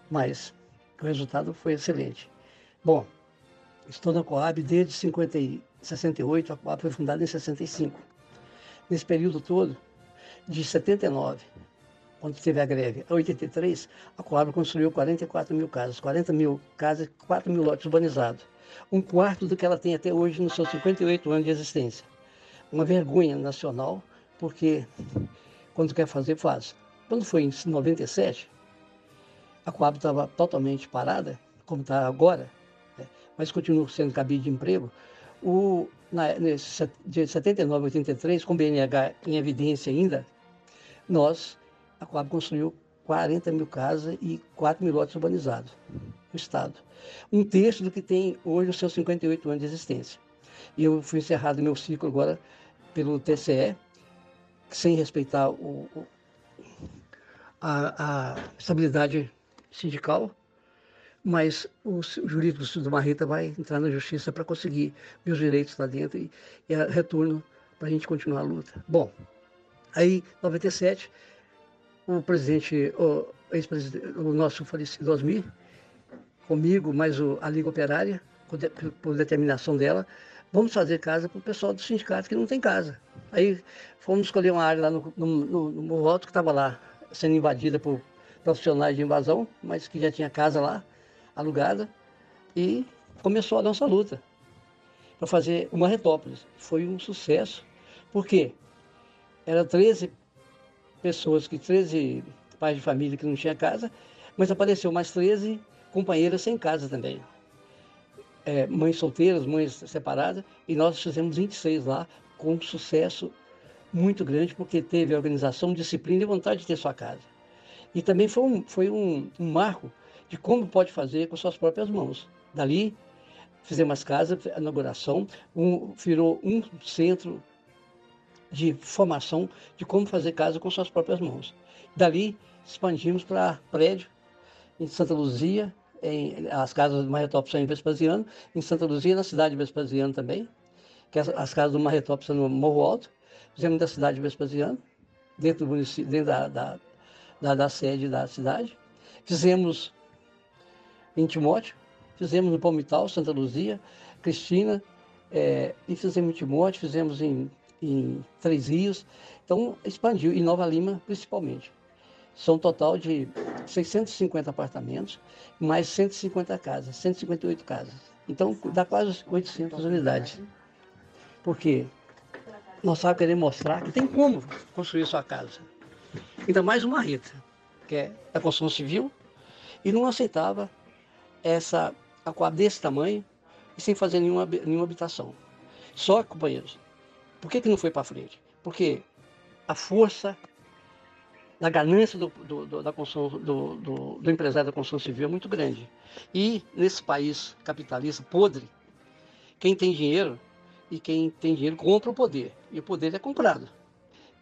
Mas o resultado foi excelente. Bom, estou na Coab desde 50 68, a Coab foi fundada em 65. Nesse período todo, de 79, quando teve a greve, a 83, a Coab construiu 44 mil casas, 40 mil casas, 4 mil lotes urbanizados. Um quarto do que ela tem até hoje nos seus 58 anos de existência. Uma vergonha nacional, porque quando quer fazer, faz. Quando foi em 97, a Coab estava totalmente parada, como está agora, né? mas continua sendo cabide de emprego, o, na, nesse, de 79 a 83, com o BNH em evidência ainda, nós, a Coab construiu 40 mil casas e 4 mil lotes urbanizados no Estado. Um terço do que tem hoje os seus 58 anos de existência. E eu fui encerrado meu ciclo agora pelo TCE, sem respeitar o, o, a, a estabilidade sindical, mas o jurídico do Marreta vai entrar na justiça para conseguir meus direitos lá dentro e, e retorno para a gente continuar a luta. Bom, aí, em 97, o presidente, o, o nosso falecido Osmir, comigo, mais o, a Liga Operária, por, de, por determinação dela, vamos fazer casa para o pessoal do sindicato que não tem casa. Aí fomos escolher uma área lá no, no, no, no Morro Alto que estava lá sendo invadida por profissionais de invasão, mas que já tinha casa lá alugada e começou a nossa luta para fazer uma Retópolis. Foi um sucesso, porque eram 13 pessoas, que 13 pais de família que não tinha casa, mas apareceu mais 13 companheiras sem casa também. É, mães solteiras, mães separadas, e nós fizemos 26 lá, com sucesso muito grande, porque teve organização, disciplina e vontade de ter sua casa. E também foi um, foi um, um marco de como pode fazer com suas próprias mãos. Dali, fizemos as casas, inauguração, um, virou um centro de formação de como fazer casa com suas próprias mãos. Dali expandimos para prédio em Santa Luzia, em, as casas do Marretop são em Vespasiano, em Santa Luzia, na cidade de Vespasiano também, que as, as casas do Marretop são no Morro Alto, fizemos da cidade de Vespasiano, dentro do município, dentro da, da, da, da sede da cidade. Fizemos em Timóteo, fizemos no Palmital, Santa Luzia, Cristina, é, e fizemos em Timóteo, fizemos em, em Três Rios, então expandiu, e Nova Lima principalmente. São um total de 650 apartamentos, mais 150 casas, 158 casas. Então dá quase 800 unidades. Porque nós só queremos mostrar que tem como construir sua casa. Ainda mais uma Rita, que é da construção civil, e não aceitava essa aquário desse tamanho e sem fazer nenhuma, nenhuma habitação. Só, companheiros, por que, que não foi para frente? Porque a força da ganância do, do, do da construção, do, do, do, empresário da construção civil é muito grande. E nesse país capitalista podre, quem tem dinheiro e quem tem dinheiro compra o poder. E o poder é comprado.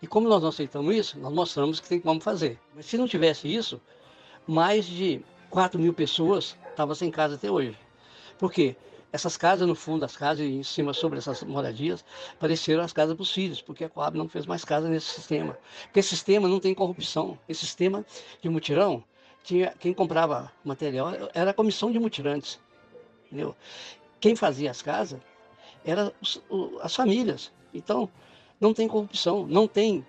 E como nós não aceitamos isso, nós mostramos que tem como fazer. Mas se não tivesse isso, mais de 4 mil pessoas estavam sem casa até hoje. Por quê? Essas casas, no fundo das casas em cima sobre essas moradias, pareceram as casas dos filhos, porque a Coab não fez mais casa nesse sistema. Porque esse sistema não tem corrupção. Esse sistema de mutirão, tinha, quem comprava material era a comissão de mutirantes. Entendeu? Quem fazia as casas eram as famílias. Então, não tem corrupção, não tem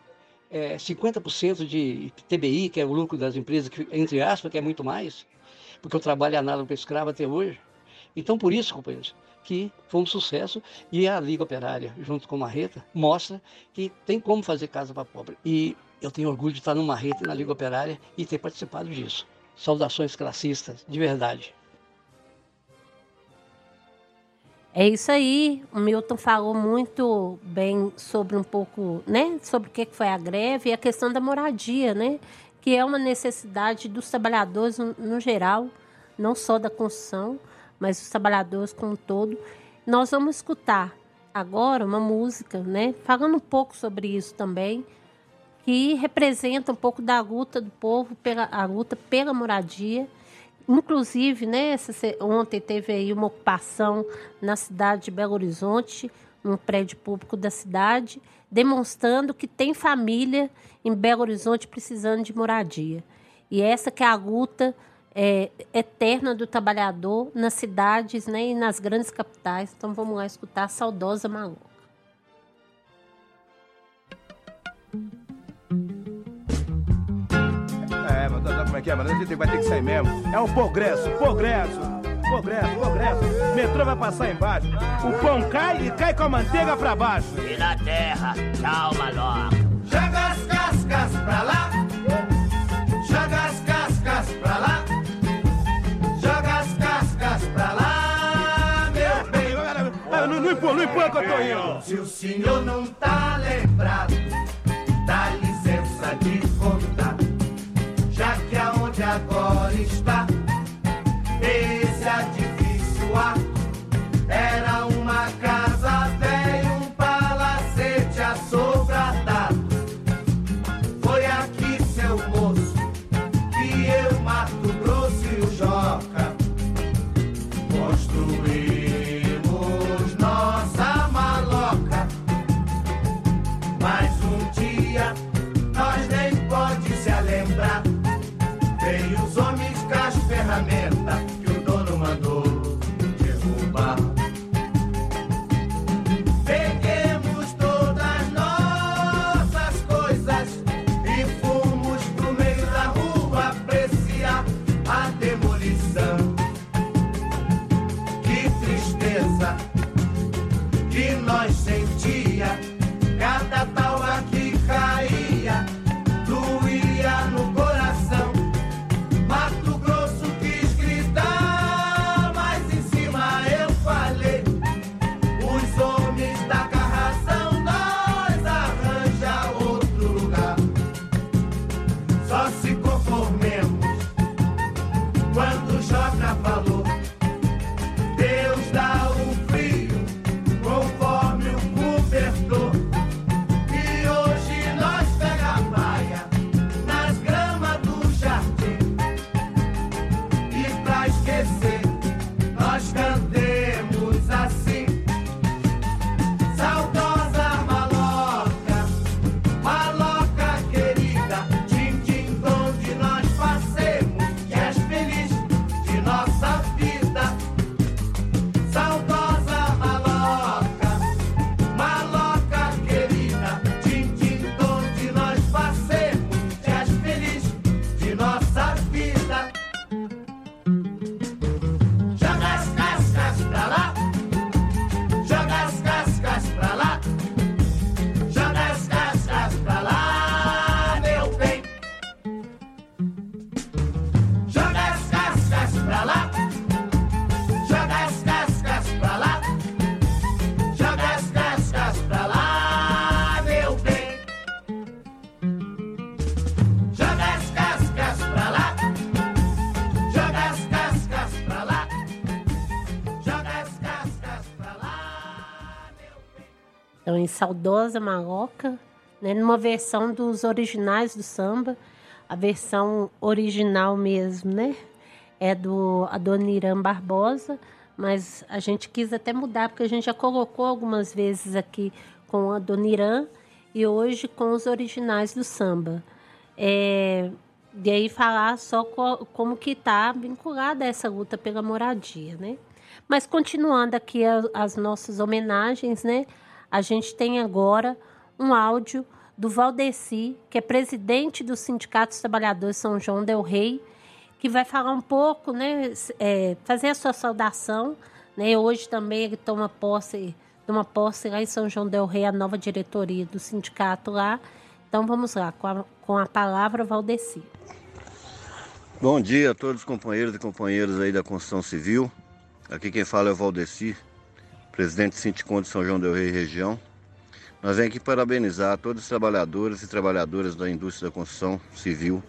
é, 50% de TBI, que é o lucro das empresas, que, entre aspas, que é muito mais porque o trabalho é análogo para escravo até hoje. Então, por isso, companheiros, que foi um sucesso e a Liga Operária, junto com a Marreta, mostra que tem como fazer casa para pobre. E eu tenho orgulho de estar no Marreta e na Liga Operária e ter participado disso. Saudações classistas, de verdade. É isso aí. O Milton falou muito bem sobre um pouco, né, sobre o que foi a greve e a questão da moradia, né? que é uma necessidade dos trabalhadores no, geral, não só da construção, mas dos trabalhadores como um todo. Nós vamos escutar agora uma música, né, falando um pouco sobre isso também, que representa um pouco da luta do povo, pela, a luta pela moradia. Inclusive, né, essa, ontem teve aí uma ocupação na cidade de Belo Horizonte, num prédio público da cidade, demonstrando que tem família em Belo Horizonte precisando de moradia. E essa que é a luta é, eterna do trabalhador nas cidades né, e nas grandes capitais. Então vamos lá escutar a saudosa Maloca. Como é que é, mas a gente vai ter que sair mesmo. É um progresso, progresso progresso, progresso. Metrô vai passar embaixo. O pão cai e cai com a manteiga pra baixo. E na terra, tchau, maloca. Joga as cascas pra lá. Joga as cascas pra lá. Joga as cascas pra lá, meu bem. Não, não, não empurra, não empurra que eu tô indo. Se o senhor não tá lembrado, dá licença de contar. Que aonde agora está? Era Então, em Saudosa Maloca, né, numa versão dos originais do samba, a versão original mesmo, né? É do Adoniran Barbosa, mas a gente quis até mudar, porque a gente já colocou algumas vezes aqui com a Adoniran e hoje com os originais do samba. É, e aí falar só co, como que está vinculada essa luta pela moradia, né? Mas continuando aqui a, as nossas homenagens, né? A gente tem agora um áudio do Valdeci, que é presidente do Sindicato dos Trabalhadores São João del Rei, que vai falar um pouco, né? É, fazer a sua saudação, né? Hoje também ele toma posse, toma posse lá em São João del Rei, a nova diretoria do sindicato lá. Então vamos lá, com a, com a palavra Valdeci. Bom dia a todos os companheiros e companheiras aí da construção civil. Aqui quem fala é o Valdeci, presidente do Sinticom de São João del Rei região. Nós vem aqui parabenizar todos os trabalhadores e trabalhadoras da indústria da construção civil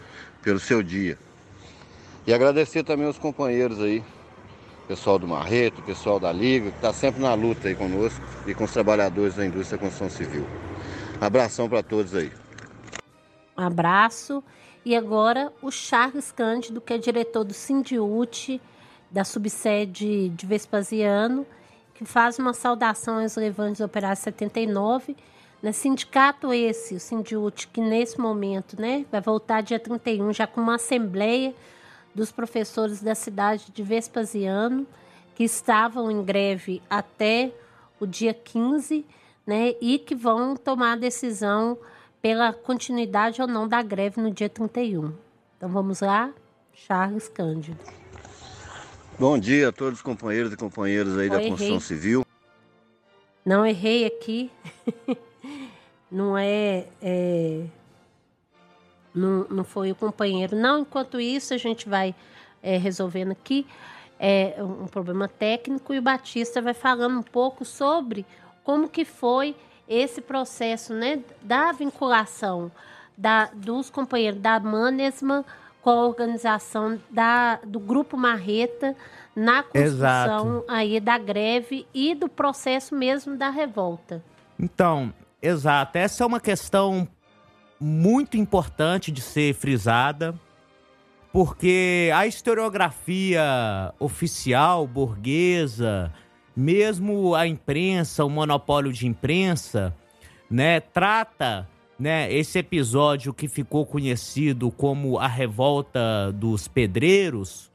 pelo seu dia. E agradecer também aos companheiros aí, pessoal do Marreto, pessoal da Liga, que está sempre na luta aí conosco e com os trabalhadores da indústria da construção civil. Abração para todos aí. Abraço. E agora o Charles Cândido, que é diretor do Sindiute, da subsede de Vespasiano, que faz uma saudação aos levantes operários 79. Né? Sindicato esse, o Sindiute, que nesse momento né, vai voltar dia 31, já com uma assembleia dos professores da cidade de Vespasiano, que estavam em greve até o dia 15, né, e que vão tomar a decisão pela continuidade ou não da greve no dia 31. Então vamos lá, Charles Cândido. Bom dia a todos os companheiros e companheiras aí da construção civil. Não errei aqui. não é, é, não, não foi o companheiro. Não, enquanto isso a gente vai é, resolvendo aqui é, um problema técnico e o Batista vai falando um pouco sobre como que foi esse processo né, da vinculação da, dos companheiros da Manesma com a organização da, do Grupo Marreta na construção exato. aí da greve e do processo mesmo da revolta. Então, exato. Essa é uma questão muito importante de ser frisada, porque a historiografia oficial burguesa mesmo a imprensa, o monopólio de imprensa, né, trata né, esse episódio que ficou conhecido como a revolta dos pedreiros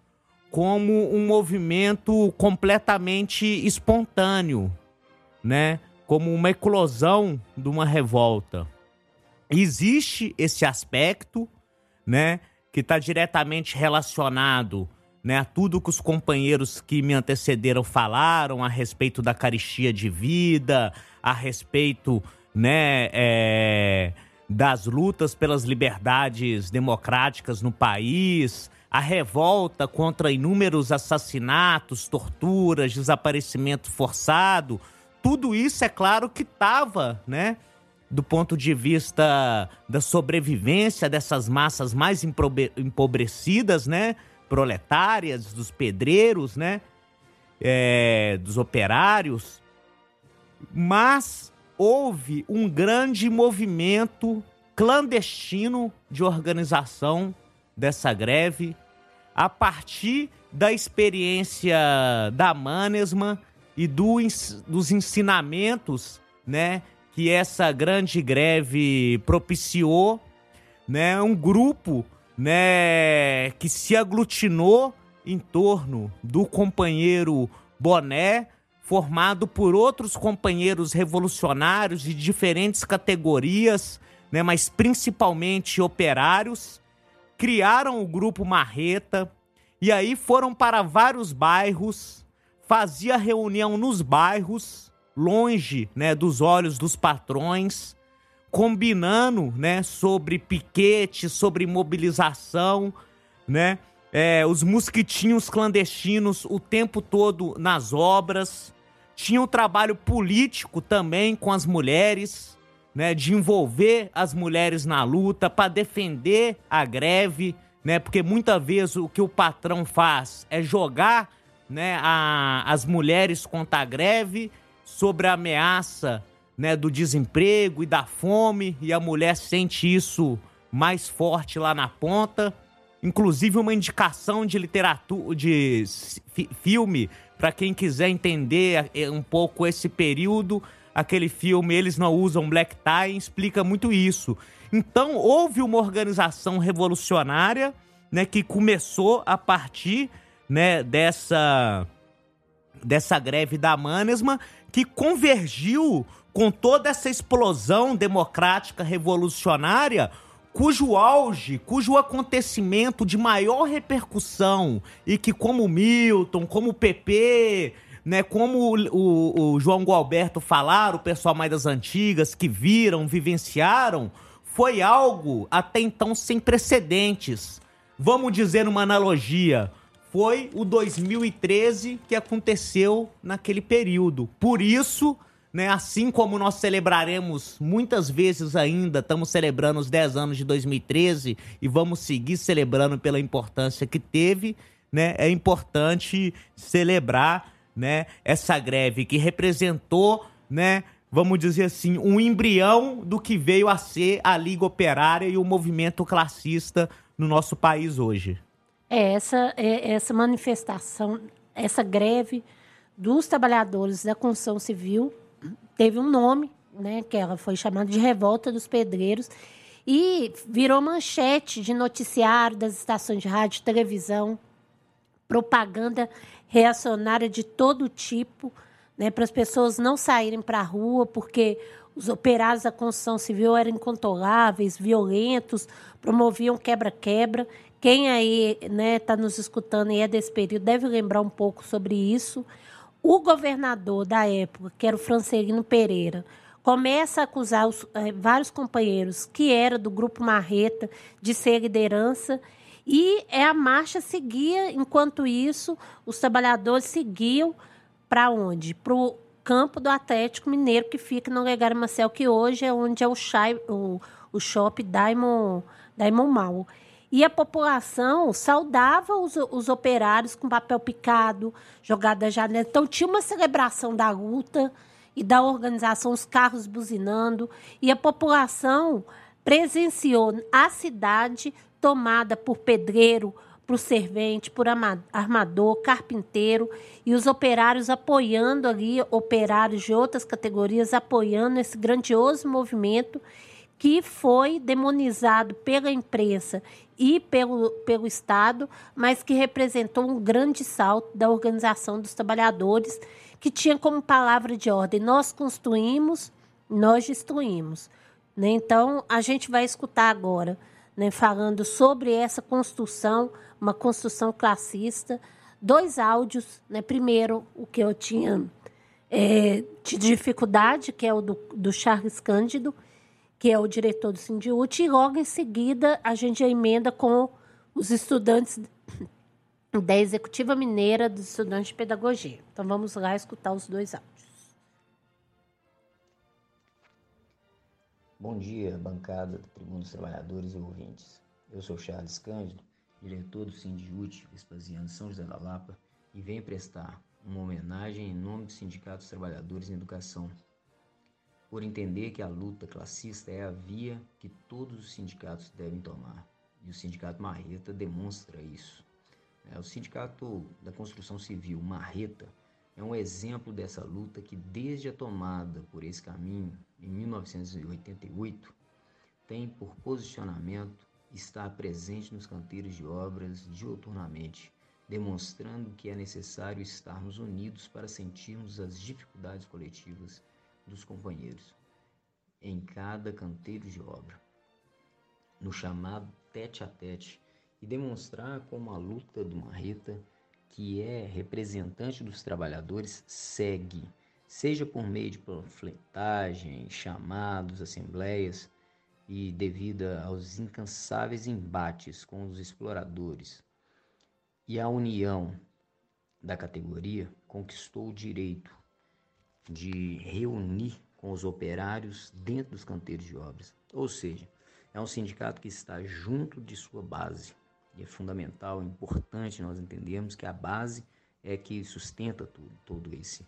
como um movimento completamente espontâneo, né? Como uma eclosão de uma revolta. Existe esse aspecto, né, que está diretamente relacionado né, a tudo que os companheiros que me antecederam falaram a respeito da caristia de vida, a respeito né, é, das lutas pelas liberdades democráticas no país, a revolta contra inúmeros assassinatos, torturas, desaparecimento forçado, tudo isso é claro que estava, né? Do ponto de vista da sobrevivência dessas massas mais empobrecidas, né? proletárias, dos pedreiros, né? É, dos operários. Mas houve um grande movimento clandestino de organização dessa greve. A partir da experiência da Manesma e do, dos ensinamentos, né, que essa grande greve propiciou, né, um grupo né, que se aglutinou em torno do companheiro Boné, formado por outros companheiros revolucionários de diferentes categorias, né, mas principalmente operários, criaram o grupo Marreta e aí foram para vários bairros, fazia reunião nos bairros, longe, né, dos olhos dos patrões, combinando, né, sobre piquete, sobre mobilização, né, é, os mosquitinhos clandestinos o tempo todo nas obras. Tinha um trabalho político também com as mulheres, né, de envolver as mulheres na luta para defender a greve, né, porque muitas vezes o que o patrão faz é jogar, né, a, as mulheres contra a greve sobre a ameaça né, do desemprego e da fome, e a mulher sente isso mais forte lá na ponta. Inclusive uma indicação de literatura, de filme, para quem quiser entender é, um pouco esse período. Aquele filme Eles Não Usam Black Tie explica muito isso. Então houve uma organização revolucionária né, que começou a partir né, dessa, dessa greve da Manesma, que convergiu com toda essa explosão democrática revolucionária cujo auge, cujo acontecimento de maior repercussão e que como Milton, como PP, né, como o, o, João Gualberto falaram, o pessoal mais das antigas que viram, vivenciaram, foi algo até então sem precedentes. Vamos dizer uma analogia, foi o 2013 que aconteceu naquele período. Por isso, né? Assim como nós celebraremos muitas vezes ainda, estamos celebrando os 10 anos de 2013 e vamos seguir celebrando pela importância que teve, né? É importante celebrar, né, essa greve que representou, né, vamos dizer assim, um embrião do que veio a ser a Liga Operária e o movimento classista no nosso país hoje. É, essa, é, essa manifestação, essa greve dos trabalhadores da construção civil teve um nome, né, que ela foi chamada de Revolta dos Pedreiros, e virou manchete de noticiário das estações de rádio, televisão, propaganda reacionária de todo tipo, né, para as pessoas não saírem para a rua, porque os operários da construção civil eram incontroláveis, violentos, promoviam quebra-quebra. Quem aí está né, tá nos escutando e é desse período deve lembrar um pouco sobre isso. O governador da época, que era o Francelino Pereira, começa a acusar os, eh, vários companheiros que era do grupo Marreta de ser liderança e é a marcha seguia. Enquanto isso, os trabalhadores seguiam para onde? Para o campo do Atlético Mineiro, que fica no Legário Marcel, que hoje é onde é o, chai, o, o shopping Diamond, Diamond Mall. E a população saudava os, os operários com papel picado, jogado da janela. Então, tinha uma celebração da luta e da organização, os carros buzinando. E a população presenciou a cidade tomada por pedreiro, por servente, por armador, carpinteiro e os operários apoiando ali, operários de outras categorias apoiando esse grandioso movimento que foi demonizado pela imprensa e pelo, pelo Estado, mas que representou um grande salto da organização dos trabalhadores, que tinha como palavra de ordem: nós construímos, nós destruímos. Né? Então, a gente vai escutar agora, né, falando sobre essa construção, uma construção classista, dois áudios. Né? Primeiro, o que eu tinha é, de dificuldade, que é o do, do Charles Cândido, que é o diretor do Sindiúti, e logo em seguida a gente emenda com os estudantes da Executiva Mineira dos Estudantes de Pedagogia. Então vamos lá escutar os dois áudios. Bom dia, bancada do Tribuna dos Trabalhadores e ouvintes. Eu sou Charles Cândido, diretor do Sindiúti Vespasiano São José da Lapa, e venho prestar uma homenagem em nome do Sindicato dos Trabalhadores em Educação por entender que a luta classista é a via que todos os sindicatos devem tomar. E o Sindicato Marreta demonstra isso. É, o Sindicato da Construção Civil, Marreta, é um exemplo dessa luta que, desde a tomada por esse caminho, em 1988, tem por posicionamento estar presente nos canteiros de obras dioturnamente, demonstrando que é necessário estarmos unidos para sentirmos as dificuldades coletivas dos companheiros em cada canteiro de obra, no chamado tete a tete, e demonstrar como a luta do Marreta, que é representante dos trabalhadores, segue, seja por meio de panfletagem, chamados, assembleias, e devido aos incansáveis embates com os exploradores. E a união da categoria conquistou o direito de reunir com os operários dentro dos canteiros de obras. Ou seja, é um sindicato que está junto de sua base. E é fundamental, é importante nós entendermos que a base é que sustenta tudo, todo esse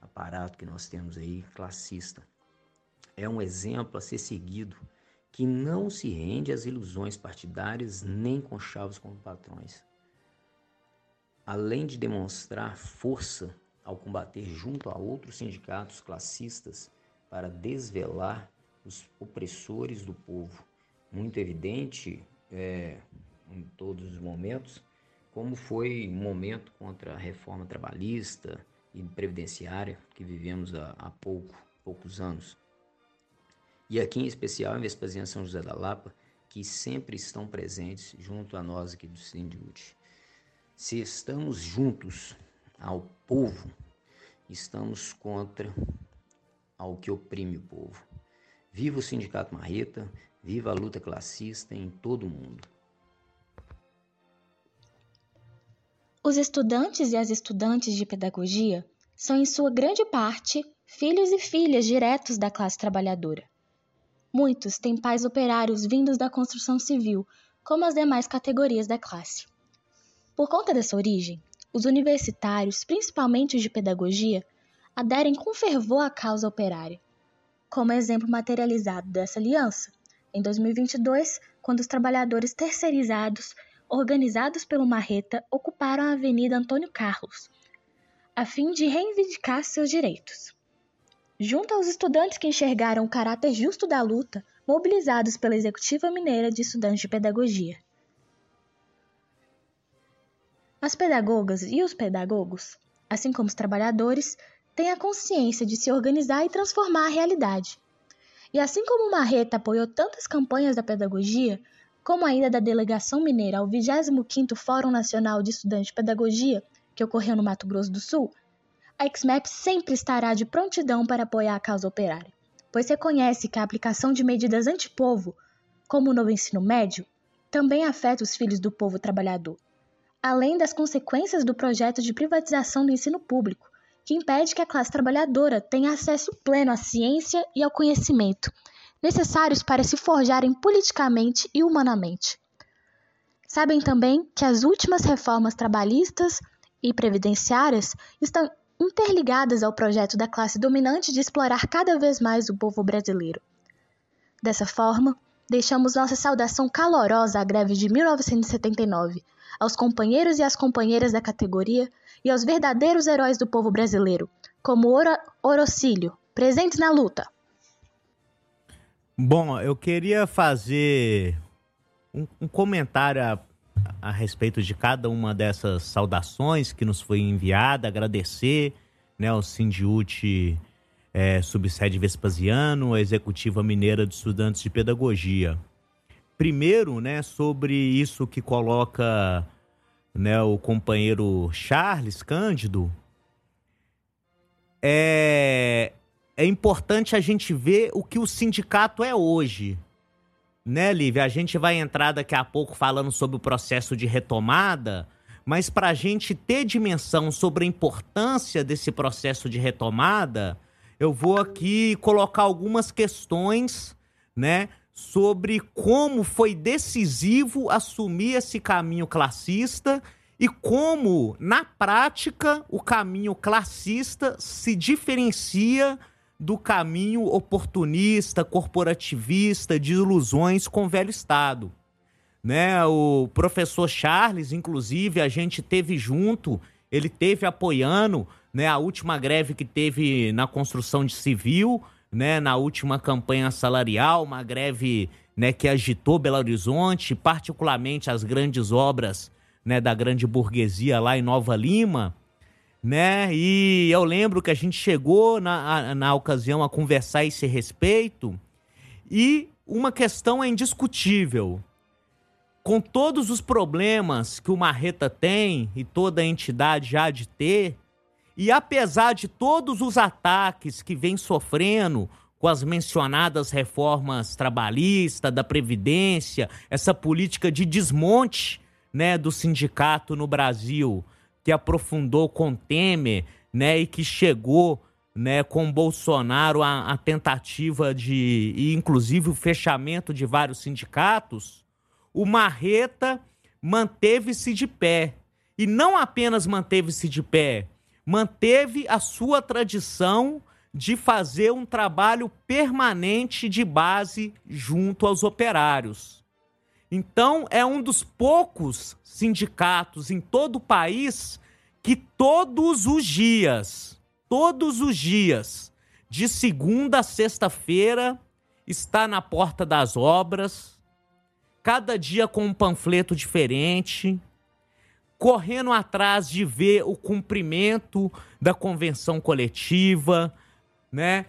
aparato que nós temos aí classista. é um exemplo a ser seguido que não se rende às ilusões partidárias nem conchavos como patrões. Além de demonstrar força ao combater junto a outros sindicatos classistas para desvelar os opressores do povo, muito evidente é, em todos os momentos, como foi o momento contra a reforma trabalhista e previdenciária que vivemos há, há pouco, poucos anos. E aqui em especial em Vespasiano São José da Lapa, que sempre estão presentes junto a nós aqui do Sindiúte. Se estamos juntos ao povo, estamos contra ao que oprime o povo. Viva o Sindicato Marreta, viva a luta classista em todo o mundo. Os estudantes e as estudantes de pedagogia são, em sua grande parte, filhos e filhas diretos da classe trabalhadora. Muitos têm pais operários vindos da construção civil, como as demais categorias da classe. Por conta dessa origem, os universitários, principalmente os de pedagogia, aderem com fervor à causa operária. Como exemplo materializado dessa aliança, em 2022, quando os trabalhadores terceirizados, organizados pelo Marreta, ocuparam a Avenida Antônio Carlos, a fim de reivindicar seus direitos junto aos estudantes que enxergaram o caráter justo da luta, mobilizados pela Executiva Mineira de Estudantes de Pedagogia. As pedagogas e os pedagogos, assim como os trabalhadores, têm a consciência de se organizar e transformar a realidade. E assim como Marreta apoiou tantas campanhas da pedagogia, como a ida da delegação mineira ao 25º Fórum Nacional de Estudantes de Pedagogia, que ocorreu no Mato Grosso do Sul, a XMAP sempre estará de prontidão para apoiar a causa operária, pois reconhece que a aplicação de medidas antipovo, como o novo ensino médio, também afeta os filhos do povo trabalhador, além das consequências do projeto de privatização do ensino público, que impede que a classe trabalhadora tenha acesso pleno à ciência e ao conhecimento, necessários para se forjarem politicamente e humanamente. Sabem também que as últimas reformas trabalhistas e previdenciárias estão interligadas ao projeto da classe dominante de explorar cada vez mais o povo brasileiro. Dessa forma, deixamos nossa saudação calorosa à greve de 1979, aos companheiros e às companheiras da categoria e aos verdadeiros heróis do povo brasileiro, como Ora Orocílio, presentes na luta. Bom, eu queria fazer um, um comentário a a respeito de cada uma dessas saudações que nos foi enviada, agradecer né, ao Sindiute é, Subsede Vespasiano, a Executiva Mineira de Estudantes de Pedagogia. Primeiro, né, sobre isso que coloca né, o companheiro Charles Cândido, é, é importante a gente ver o que o sindicato é hoje né, Lívia? A gente vai entrar daqui a pouco falando sobre o processo de retomada, mas para a gente ter dimensão sobre a importância desse processo de retomada, eu vou aqui colocar algumas questões, né, sobre como foi decisivo assumir esse caminho classista e como, na prática, o caminho classista se diferencia do caminho oportunista, corporativista, de ilusões com o velho Estado. Né? O professor Charles, inclusive, a gente teve junto, ele teve apoiando né, a última greve que teve na construção de civil, né, na última campanha salarial, uma greve né, que agitou Belo Horizonte, particularmente as grandes obras né, da grande burguesia lá em Nova Lima né? E eu lembro que a gente chegou na, na ocasião a conversar a esse respeito e uma questão é indiscutível. Com todos os problemas que o Marreta tem e toda a entidade já de ter, e apesar de todos os ataques que vem sofrendo com as mencionadas reformas trabalhistas, da Previdência, essa política de desmonte né, do sindicato no Brasil, que aprofundou com Temer, né, e que chegou, né, com Bolsonaro a, a tentativa de, e inclusive o fechamento de vários sindicatos, o Marreta manteve-se de pé. E não apenas manteve-se de pé, manteve a sua tradição de fazer um trabalho permanente de base junto aos operários. Então, é um dos poucos sindicatos em todo o país que todos os dias, todos os dias, de segunda a sexta-feira, está na porta das obras, cada dia com um panfleto diferente, correndo atrás de ver o cumprimento da convenção coletiva, né?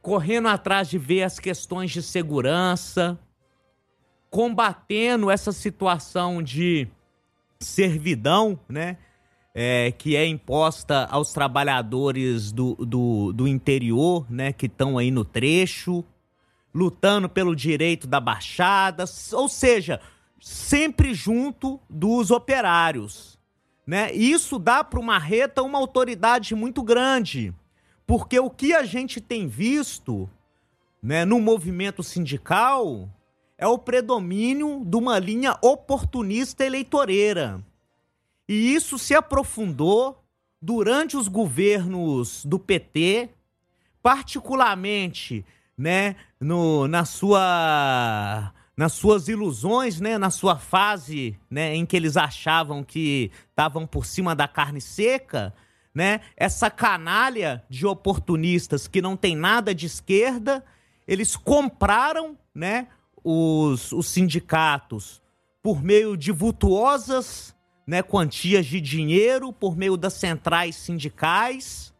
Correndo atrás de ver as questões de segurança, combatendo essa situação de servidão, né? É, que é imposta aos trabalhadores do, do, do interior, né? Que estão aí no trecho, lutando pelo direito da baixada, ou seja, sempre junto dos operários, né? Isso dá para o Marreta uma autoridade muito grande, porque o que a gente tem visto, né, no movimento sindical é o predomínio de uma linha oportunista eleitoreira. E isso se aprofundou durante os governos do PT, particularmente, né, no, na sua nas suas ilusões, né, na sua fase, né, em que eles achavam que estavam por cima da carne seca, né? Essa canalha de oportunistas que não tem nada de esquerda, eles compraram, né, os, os sindicatos por meio de vultuosas né, quantias de dinheiro, por meio das centrais sindicais,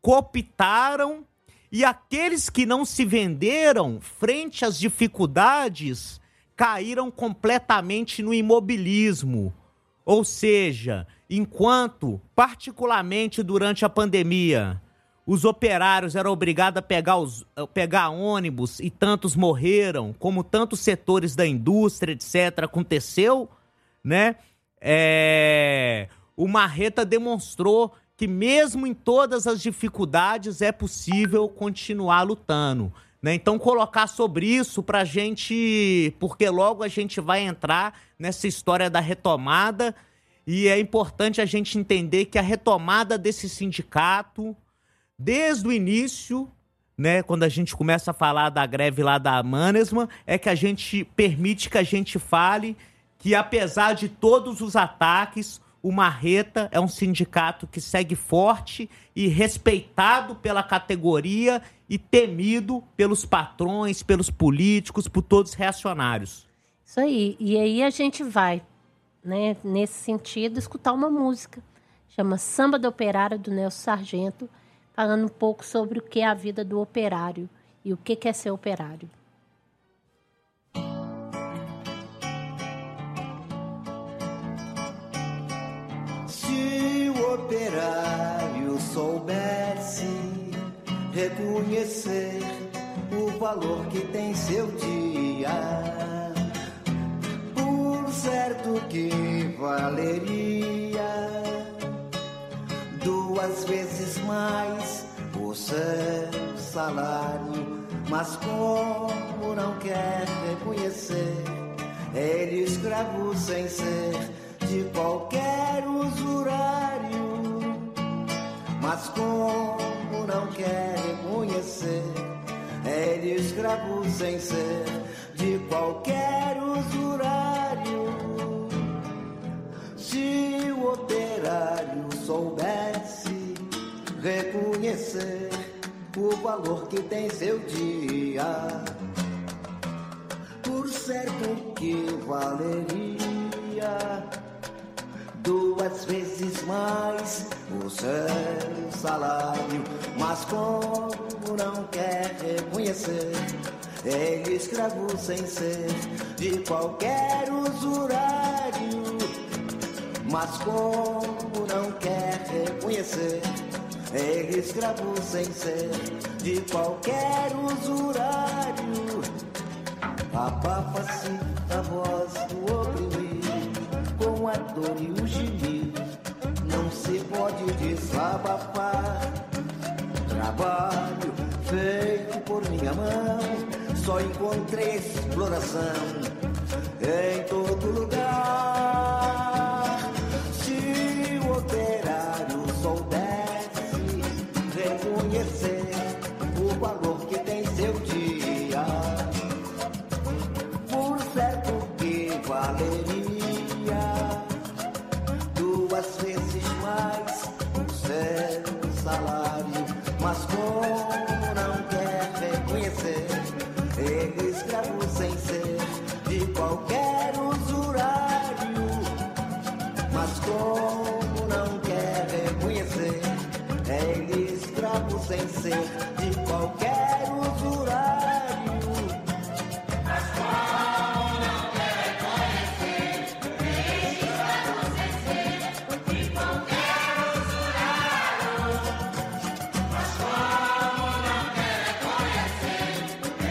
cooptaram e aqueles que não se venderam frente às dificuldades caíram completamente no imobilismo. Ou seja, enquanto, particularmente durante a pandemia, os operários eram obrigados a pegar, os, pegar ônibus e tantos morreram, como tantos setores da indústria, etc., aconteceu, né? É... O Marreta demonstrou que mesmo em todas as dificuldades é possível continuar lutando. Né? Então, colocar sobre isso para a gente, porque logo a gente vai entrar nessa história da retomada e é importante a gente entender que a retomada desse sindicato, desde o início, né, quando a gente começa a falar da greve lá da Manesman, é que a gente permite que a gente fale que apesar de todos os ataques, o Marreta é um sindicato que segue forte e respeitado pela categoria e temido pelos patrões, pelos políticos, por todos os reacionários. Isso aí. E aí a gente vai, né, nesse sentido, escutar uma música. Chama Samba do Operário, do Nelson Sargento, falando um pouco sobre o que é a vida do operário e o que é ser operário. Operário soubesse reconhecer o valor que tem seu dia, por certo que valeria duas vezes mais o seu salário. Mas como não quer reconhecer, ele escravo sem ser de qualquer usurário mas como não quer reconhecer, é ele escravo sem ser de qualquer usurário. Se o operário soubesse reconhecer o valor que tem seu dia, por certo que valeria duas vezes mais o seu salário. Mas como não quer reconhecer, ele escravo sem ser de qualquer usurário. Mas como não quer reconhecer, ele escravo sem ser de qualquer usurário. Abafa-se a voz do oprimido a dor e o gemido não se pode desabafar. Trabalho feito por minha mão, só encontrei exploração em todo lugar. Sem ser de qualquer usurário. Mas como não quer reconhecer, ele escravo sem ser de qualquer usurário. Mas como não quer reconhecer,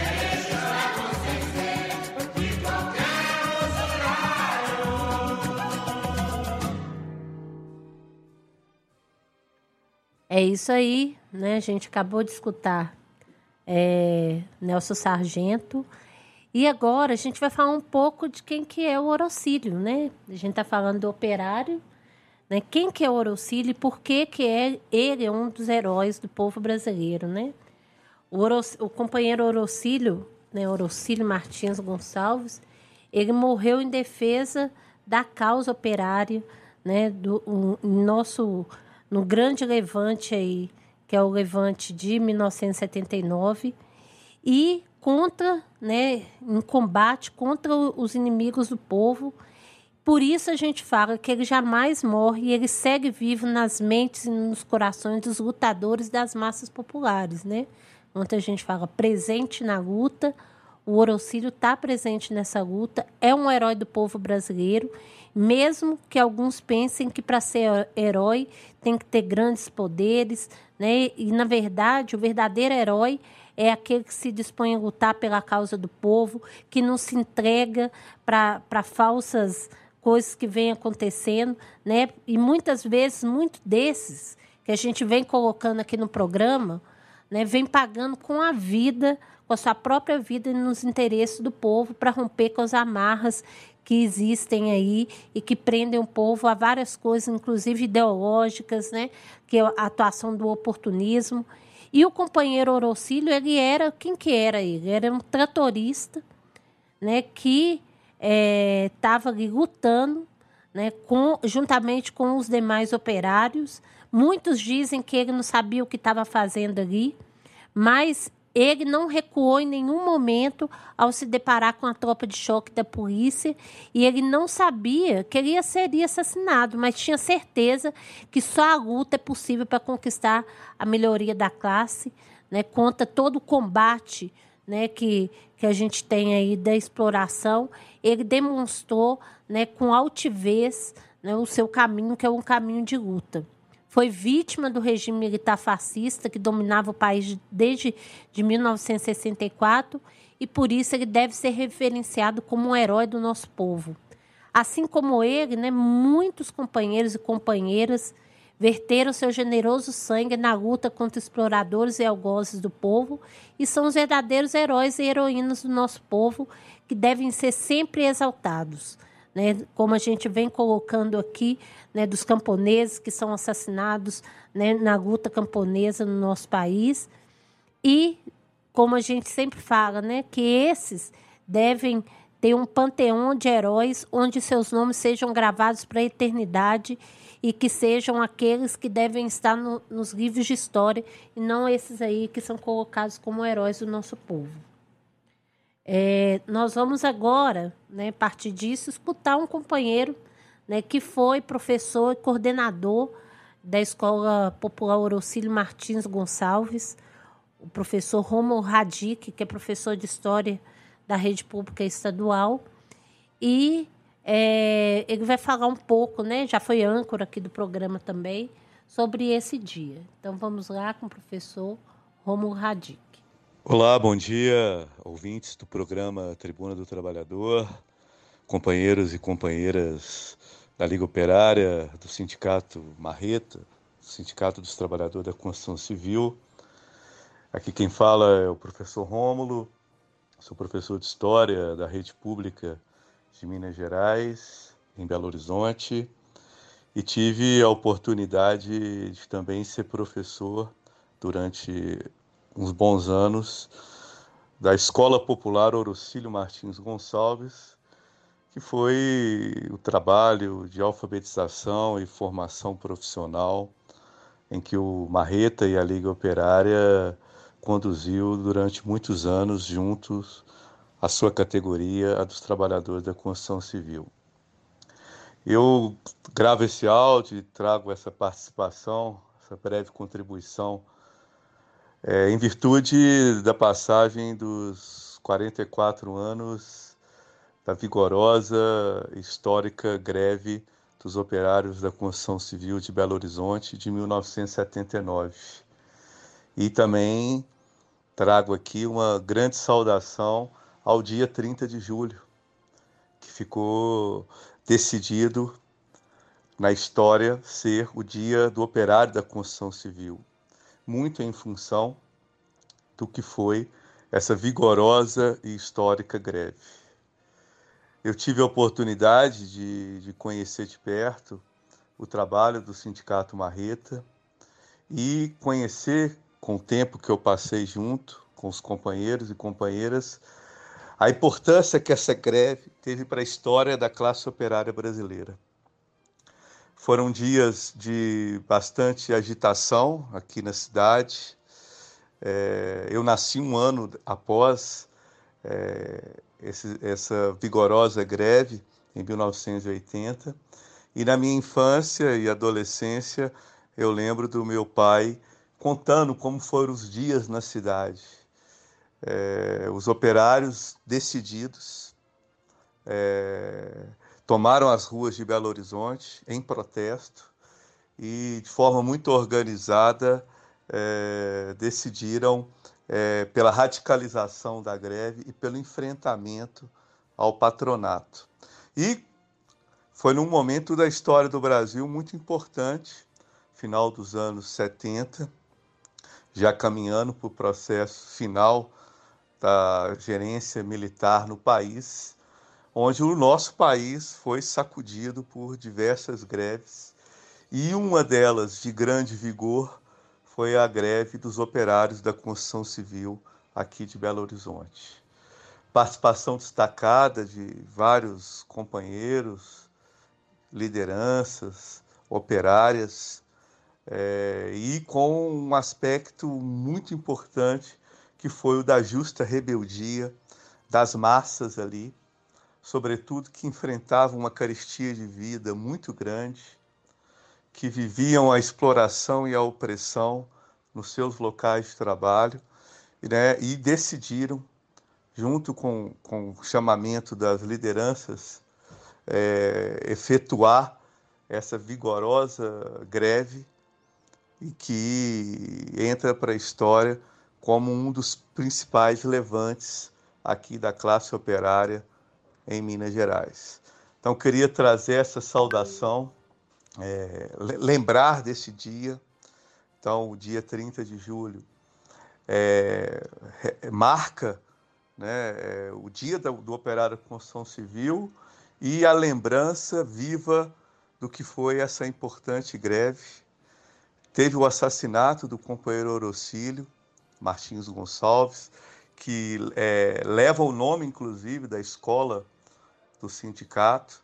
ele escravo sem ser de qualquer usurário. É isso aí, né? A gente acabou de escutar é, Nelson Sargento. E agora a gente vai falar um pouco de quem que é o Orocílio, né? A gente está falando do operário, né? Quem que é o Orocílio e por que que é, ele é um dos heróis do povo brasileiro, né? O, Oro, o companheiro Orocílio, né? Orocílio Martins Gonçalves, ele morreu em defesa da causa operária, né? Do um, nosso no grande levante aí, que é o levante de 1979, e contra, né, em combate contra os inimigos do povo. Por isso a gente fala que ele jamais morre e ele segue vivo nas mentes e nos corações dos lutadores das massas populares, né? Muita gente fala presente na luta, o Orocílio está presente nessa luta, é um herói do povo brasileiro, mesmo que alguns pensem que para ser herói tem que ter grandes poderes, né? E na verdade, o verdadeiro herói é aquele que se dispõe a lutar pela causa do povo, que não se entrega para falsas coisas que vêm acontecendo, né? E muitas vezes, muito desses que a gente vem colocando aqui no programa, né, vem pagando com a vida, com a sua própria vida e nos interesses do povo para romper com as amarras que existem aí e que prendem o povo a várias coisas, inclusive ideológicas, né, que é a atuação do oportunismo. E o companheiro Orocílio, ele era, quem que era ele? Era um tratorista, né, que estava ali lutando, né, com, juntamente com os demais operários. Muitos dizem que ele não sabia o que estava fazendo ali, mas ele não recuou em nenhum momento ao se deparar com a tropa de choque da polícia e ele não sabia que ele seria assassinado, mas tinha certeza que só a luta é possível para conquistar a melhoria da classe, né, contra todo o combate né, que, que a gente tem aí da exploração. Ele demonstrou né, com altivez né, o seu caminho, que é um caminho de luta foi vítima do regime militar fascista que dominava o país desde de 1964 e por isso ele deve ser referenciado como um herói do nosso povo. Assim como ele, né, muitos companheiros e companheiras verteram seu generoso sangue na luta contra exploradores e algozes do povo e são os verdadeiros heróis e heroínas do nosso povo que devem ser sempre exaltados né, como a gente vem colocando aqui, né, dos camponeses que são assassinados né, na luta camponesa no nosso país. E, como a gente sempre fala, né, que esses devem ter um panteão de heróis onde seus nomes sejam gravados para a eternidade e que sejam aqueles que devem estar no, nos livros de história e não esses aí que são colocados como heróis do nosso povo. É, nós vamos agora, né, a partir disso, escutar um companheiro né, que foi professor e coordenador da Escola Popular Orocílio Martins Gonçalves, o professor Romo Radic, que é professor de História da Rede Pública Estadual, e é, ele vai falar um pouco, né, já foi âncora aqui do programa também, sobre esse dia. Então vamos lá com o professor Romo Radic. Olá, bom dia, ouvintes do programa Tribuna do Trabalhador, companheiros e companheiras da Liga Operária, do Sindicato Marreta, do Sindicato dos Trabalhadores da Construção Civil. Aqui quem fala é o professor Rômulo, sou professor de História da Rede Pública de Minas Gerais, em Belo Horizonte, e tive a oportunidade de também ser professor durante uns bons anos da Escola Popular Orocílio Martins Gonçalves, que foi o trabalho de alfabetização e formação profissional em que o Marreta e a Liga Operária conduziu durante muitos anos juntos a sua categoria, a dos trabalhadores da construção civil. Eu gravo esse áudio e trago essa participação, essa breve contribuição, é, em virtude da passagem dos 44 anos da vigorosa, histórica greve dos operários da construção civil de Belo Horizonte de 1979. E também trago aqui uma grande saudação ao dia 30 de julho, que ficou decidido na história ser o dia do operário da construção civil, muito em função do que foi essa vigorosa e histórica greve. Eu tive a oportunidade de, de conhecer de perto o trabalho do Sindicato Marreta e conhecer, com o tempo que eu passei junto com os companheiros e companheiras, a importância que essa greve teve para a história da classe operária brasileira. Foram dias de bastante agitação aqui na cidade. É, eu nasci um ano após é, esse, essa vigorosa greve em 1980. E na minha infância e adolescência, eu lembro do meu pai contando como foram os dias na cidade. É, os operários decididos é, tomaram as ruas de Belo Horizonte em protesto e, de forma muito organizada, é, decidiram é, pela radicalização da greve e pelo enfrentamento ao patronato. E foi num momento da história do Brasil muito importante, final dos anos 70, já caminhando para o processo final da gerência militar no país, onde o nosso país foi sacudido por diversas greves e uma delas de grande vigor foi a greve dos operários da construção civil aqui de Belo Horizonte. Participação destacada de vários companheiros, lideranças, operárias, é, e com um aspecto muito importante que foi o da justa rebeldia das massas ali, sobretudo que enfrentavam uma carestia de vida muito grande que viviam a exploração e a opressão nos seus locais de trabalho né, e decidiram, junto com, com o chamamento das lideranças, é, efetuar essa vigorosa greve e que entra para a história como um dos principais levantes aqui da classe operária em Minas Gerais. Então, queria trazer essa saudação é, lembrar desse dia. Então, o dia 30 de julho é, marca né, é, o dia do, do operário de construção civil e a lembrança viva do que foi essa importante greve. Teve o assassinato do companheiro Orocílio, Martins Gonçalves, que é, leva o nome, inclusive, da escola do sindicato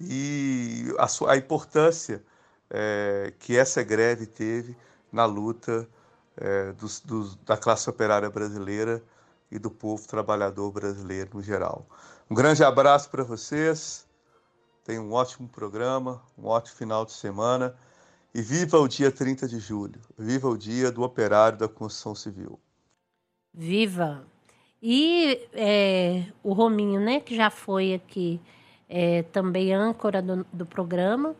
e a, sua, a importância é, que essa greve teve na luta é, dos, dos, da classe operária brasileira e do povo trabalhador brasileiro no geral. Um grande abraço para vocês, tenham um ótimo programa, um ótimo final de semana e viva o dia 30 de julho, viva o dia do operário da construção civil. Viva! E é, o Rominho, né, que já foi aqui é, também âncora do, do programa.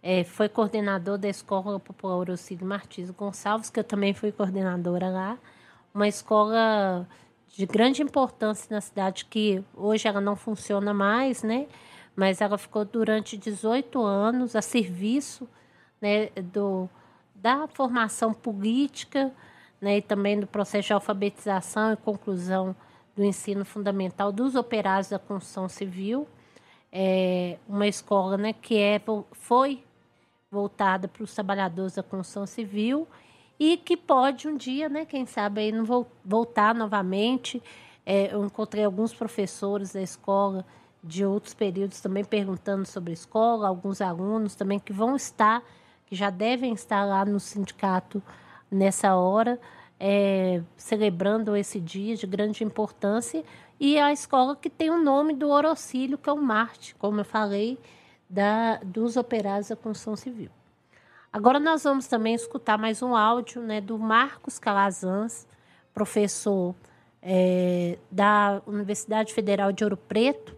É, foi coordenador da Escola Popular Orocílio Martins Gonçalves, que eu também fui coordenadora lá. Uma escola de grande importância na cidade, que hoje ela não funciona mais, né? mas ela ficou durante 18 anos a serviço né, do, da formação política né, e também do processo de alfabetização e conclusão do ensino fundamental dos operários da construção civil é, uma escola né, que é, foi voltada para os trabalhadores da construção civil e que pode um dia, né, quem sabe, aí, não voltar novamente. É, eu encontrei alguns professores da escola de outros períodos também perguntando sobre a escola, alguns alunos também que vão estar, que já devem estar lá no sindicato nessa hora, é, celebrando esse dia de grande importância e a escola que tem o nome do Orocílio, que é o Marte, como eu falei, da, dos operários da construção civil. Agora nós vamos também escutar mais um áudio né, do Marcos Calazans, professor é, da Universidade Federal de Ouro Preto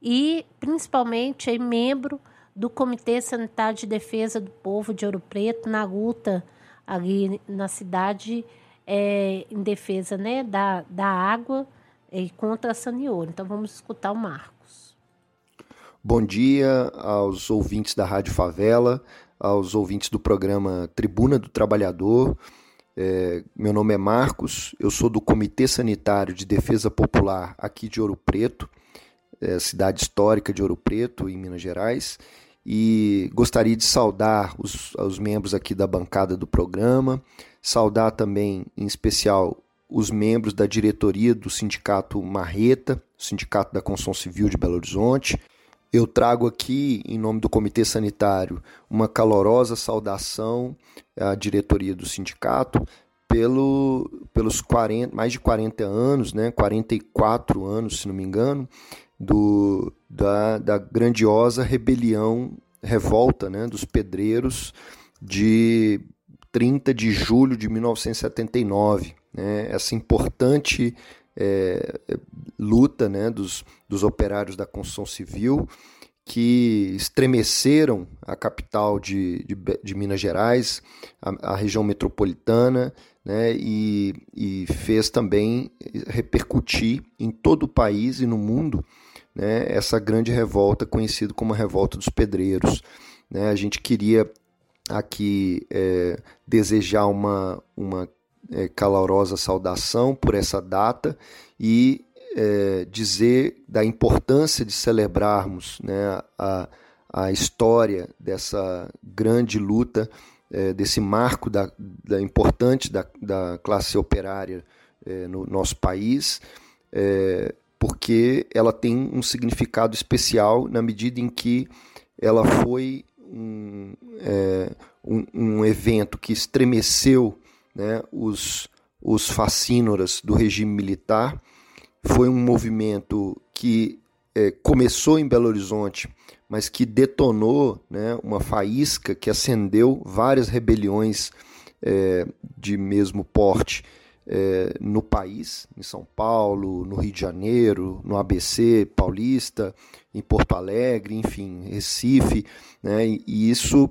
e principalmente é membro do Comitê Sanitário de Defesa do Povo de Ouro Preto na luta ali na cidade é, em defesa né, da, da água e contra a Sanioro. Então vamos escutar o Marcos. Bom dia aos ouvintes da Rádio Favela, aos ouvintes do programa Tribuna do Trabalhador. É, meu nome é Marcos, eu sou do Comitê Sanitário de Defesa Popular aqui de Ouro Preto, é, cidade histórica de Ouro Preto, em Minas Gerais, e gostaria de saudar os, os membros aqui da bancada do programa, saudar também, em especial, os membros da diretoria do Sindicato Marreta, Sindicato da Construção Civil de Belo Horizonte. Eu trago aqui, em nome do Comitê Sanitário, uma calorosa saudação à diretoria do sindicato pelo, pelos 40, mais de 40 anos, né, 44 anos, se não me engano, do, da, da grandiosa rebelião, revolta né, dos pedreiros de 30 de julho de 1979 né, essa importante é, luta né, dos, dos operários da construção civil que estremeceram a capital de, de, de Minas Gerais, a, a, região metropolitana, né, e, e fez também repercutir em todo o país e no mundo né, essa grande revolta conhecida como a Revolta dos Pedreiros. Né, a gente queria aqui é, desejar uma, uma é, calorosa saudação por essa data e é, dizer da importância de celebrarmos né, a, a história dessa grande luta, é, desse marco da, da importante da, da classe operária é, no nosso país, é, porque ela tem um significado especial na medida em que ela foi um, é, um, um evento que estremeceu né, os, os facínoras do regime militar. Foi um movimento que é, começou em Belo Horizonte, mas que detonou né, uma faísca que acendeu várias rebeliões é, de mesmo porte é, no país, em São Paulo, no Rio de Janeiro, no ABC paulista, em Porto Alegre, enfim, Recife, né, e isso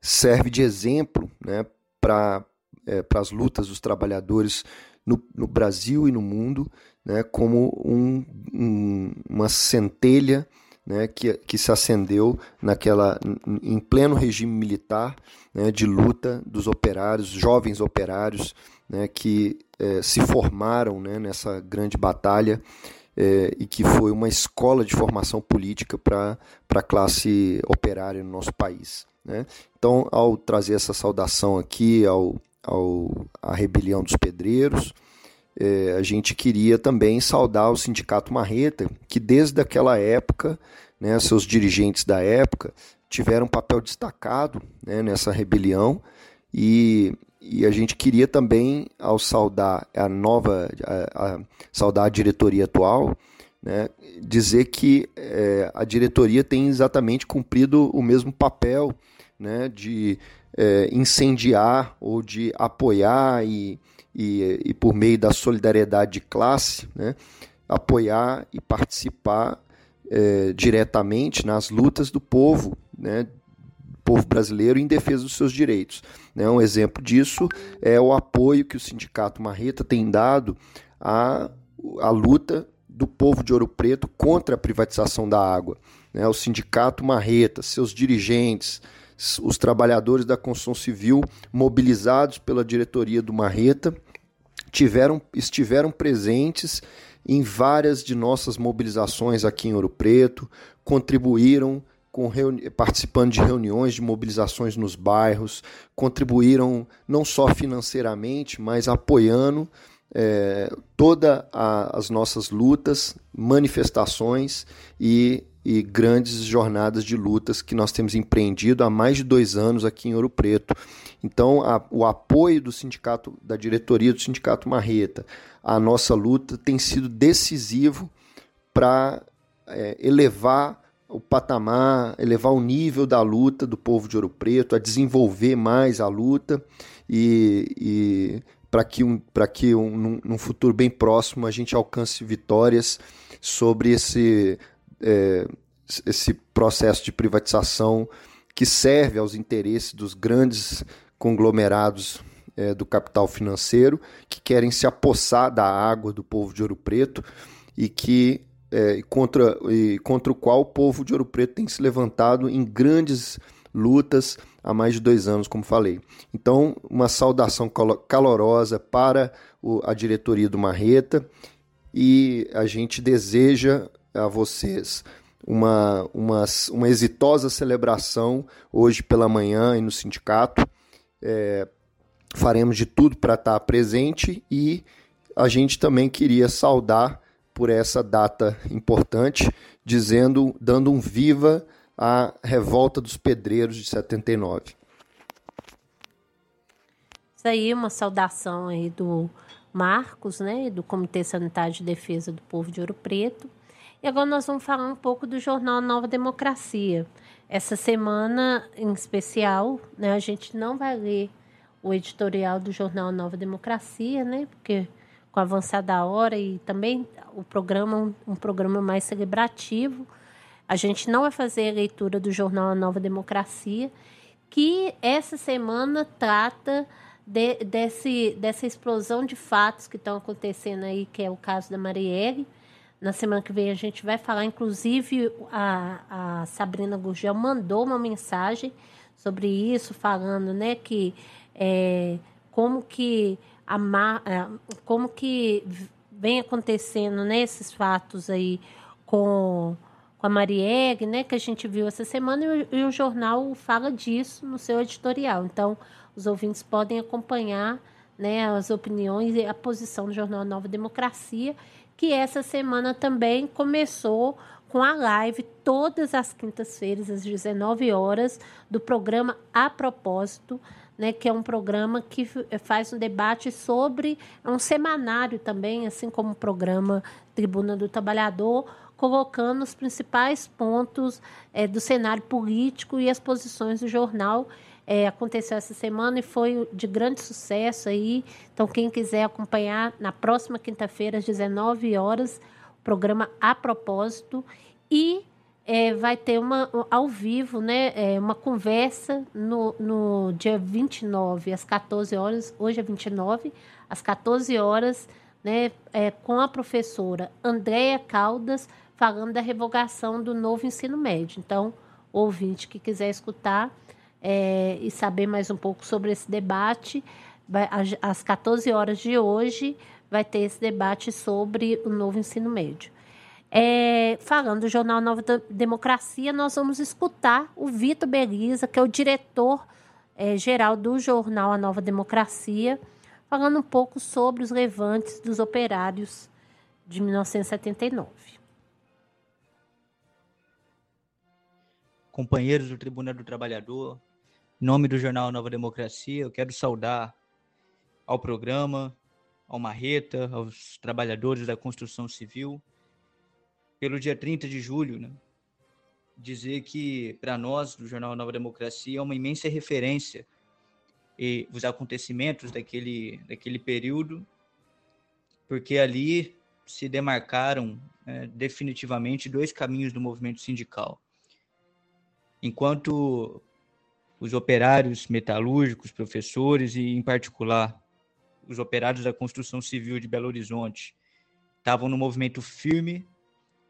serve de exemplo né, para é, as lutas dos trabalhadores no, no, Brasil e no mundo, né, como um, um, uma centelha né, que, que se acendeu naquela, em pleno regime militar né, de luta dos operários, jovens operários né, que é, se formaram né, nessa grande batalha é, e que foi uma escola de formação política para a classe operária no nosso país. Né? Então, ao trazer essa saudação aqui ao, ao, à rebelião dos pedreiros, é, a gente queria também saudar o Sindicato Marreta, que desde aquela época, né, seus dirigentes da época, tiveram um papel destacado né, nessa rebelião e, e a gente queria também, ao saudar a nova, a, a saudar a diretoria atual, né, dizer que é, a diretoria tem exatamente cumprido o mesmo papel né, de é, incendiar ou de apoiar e, e, e, por meio da solidariedade de classe, né, apoiar e participar é, diretamente nas lutas do povo, né, povo brasileiro em defesa dos seus direitos. Né. Um exemplo disso é o apoio que o Sindicato Marreta tem dado à, à luta do povo de Ouro Preto contra a privatização da água. Né. O Sindicato Marreta, seus dirigentes, os trabalhadores da construção civil mobilizados pela diretoria do Marreta tiveram, estiveram presentes em várias de nossas mobilizações aqui em Ouro Preto, contribuíram participando de reuniões de mobilizações nos bairros, contribuíram não só financeiramente, mas apoiando é, todas as nossas lutas, manifestações e e grandes jornadas de lutas que nós temos empreendido há mais de dois anos aqui em Ouro Preto. Então, a, o apoio do sindicato, da diretoria do Sindicato Marreta, à nossa luta tem sido decisivo para é, elevar o patamar, elevar o nível da luta do povo de Ouro Preto, a desenvolver mais a luta e, e para que, um, que um, num, num, futuro bem próximo a gente alcance vitórias sobre esse, é, esse processo de privatização que serve aos interesses dos grandes conglomerados é, do capital financeiro que querem se apossar da água do povo de Ouro Preto e que é, contra, e contra o qual o povo de Ouro Preto tem se levantado em grandes lutas há mais de dois anos, como falei. Então, uma saudação calorosa para o, a diretoria do Marreta e a gente deseja a vocês uma, uma, uma exitosa celebração hoje pela manhã e no sindicato. É, faremos de tudo para estar presente e a gente também queria saudar por essa data importante, dizendo, dando um viva à revolta dos pedreiros de 79. Isso aí, uma saudação aí do Marcos, né, do Comitê Sanitário de Defesa do Povo de Ouro Preto. E agora nós vamos falar um pouco do jornal Nova Democracia. Essa semana em especial, né, a gente não vai ler o editorial do jornal Nova Democracia, né, porque com a avançar da hora e também o programa um programa mais celebrativo. A gente não vai fazer a leitura do jornal Nova Democracia, que essa semana trata de, desse, dessa explosão de fatos que estão acontecendo aí, que é o caso da Marielle. Na semana que vem a gente vai falar, inclusive a, a Sabrina Gurgel mandou uma mensagem sobre isso, falando né, que é, como que a, é, como que vem acontecendo né, fatos aí com, com a Marielle, né, que a gente viu essa semana, e, e o jornal fala disso no seu editorial. Então, os ouvintes podem acompanhar né, as opiniões e a posição do Jornal Nova Democracia, que essa semana também começou com a live todas as quintas-feiras, às 19 horas, do programa A Propósito, né, que é um programa que faz um debate sobre, é um semanário também, assim como o programa Tribuna do Trabalhador, colocando os principais pontos é, do cenário político e as posições do jornal. É, aconteceu essa semana e foi de grande sucesso aí. Então, quem quiser acompanhar, na próxima quinta-feira, às 19 horas, o programa A Propósito. E é, vai ter uma ao vivo, né, é, uma conversa no, no dia 29, às 14 horas, hoje é 29, às 14 horas, né, é, com a professora Andréia Caldas, falando da revogação do novo ensino médio. Então, ouvinte que quiser escutar é, e saber mais um pouco sobre esse debate, vai, às 14 horas de hoje, vai ter esse debate sobre o novo ensino médio. É, falando do jornal Nova Democracia, nós vamos escutar o Vitor Beliza, que é o diretor é, geral do jornal A Nova Democracia, falando um pouco sobre os levantes dos operários de 1979. Companheiros do Tribunal do Trabalhador, em nome do jornal Nova Democracia, eu quero saudar ao programa, ao Marreta, aos trabalhadores da construção civil pelo dia 30 de julho, né? dizer que para nós do jornal Nova Democracia é uma imensa referência e os acontecimentos daquele daquele período, porque ali se demarcaram é, definitivamente dois caminhos do movimento sindical. Enquanto os operários metalúrgicos, professores e, em particular, os operários da construção civil de Belo Horizonte estavam no movimento firme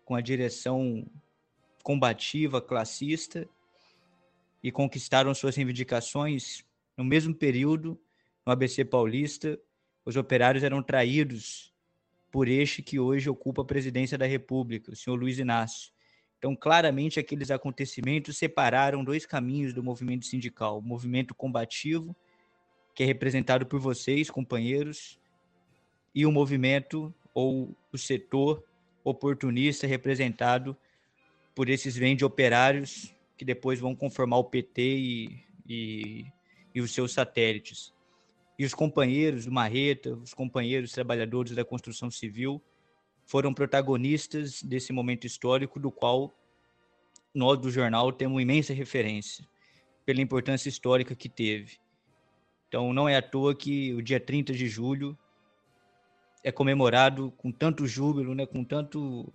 com a direção combativa, classista, e conquistaram suas reivindicações no mesmo período, no ABC Paulista, os operários eram traídos por este que hoje ocupa a presidência da República, o senhor Luiz Inácio. Então, claramente, aqueles acontecimentos separaram dois caminhos do movimento sindical: o movimento combativo, que é representado por vocês, companheiros, e o movimento ou o setor oportunista representado por esses vende operários que depois vão conformar o PT e, e, e os seus satélites. E os companheiros do Marreta, os companheiros trabalhadores da construção civil, foram protagonistas desse momento histórico do qual nós do jornal temos imensa referência pela importância histórica que teve. Então, não é à toa que o dia 30 de julho é comemorado com tanto júbilo, né, com tanto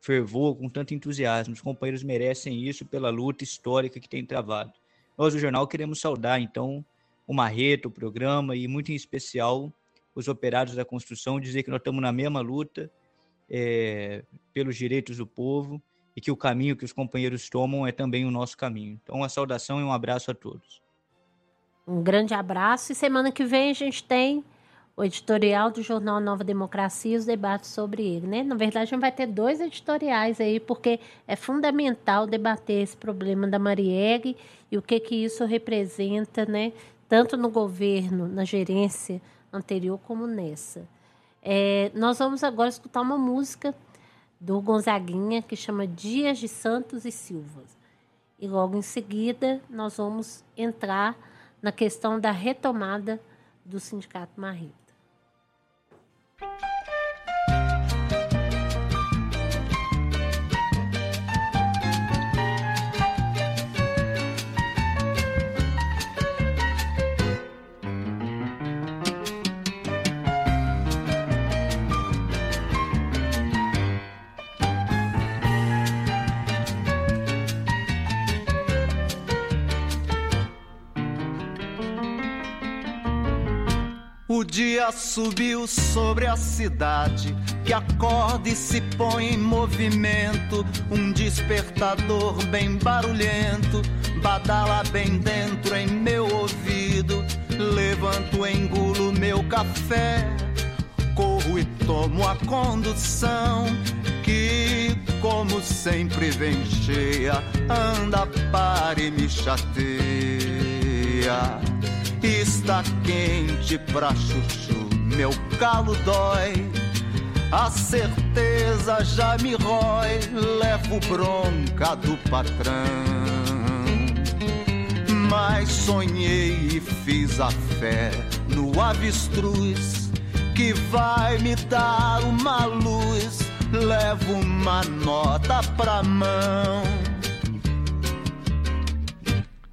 fervor, com tanto entusiasmo. Os companheiros merecem isso pela luta histórica que tem travado. Nós, do jornal, queremos saudar, então, o Marreto, o programa e, muito em especial, os operários da construção, dizer que nós estamos na mesma luta é, pelos direitos do povo e que o caminho que os companheiros tomam é também o nosso caminho. Então, uma saudação e um abraço a todos. Um grande abraço e semana que vem a gente tem o editorial do jornal Nova Democracia e os debates sobre ele, né? Na verdade, a gente vai ter dois editoriais aí, porque é fundamental debater esse problema da Marielle e o que que isso representa, né? Tanto no governo, na gerência anterior, como nessa. É, nós vamos agora escutar uma música do Gonzaguinha que chama Dias de Santos e Silvas. E logo em seguida nós vamos entrar na questão da retomada do Sindicato Marreta. Dia subiu sobre a cidade, que acorda e se põe em movimento. Um despertador bem barulhento, badala bem dentro em meu ouvido. Levanto, engulo meu café, corro e tomo a condução. Que, como sempre, vem cheia, anda, para e me chateia. Está quente pra chuchu, meu calo dói. A certeza já me rói, levo bronca do patrão. Mas sonhei e fiz a fé no avestruz que vai me dar uma luz. Levo uma nota pra mão.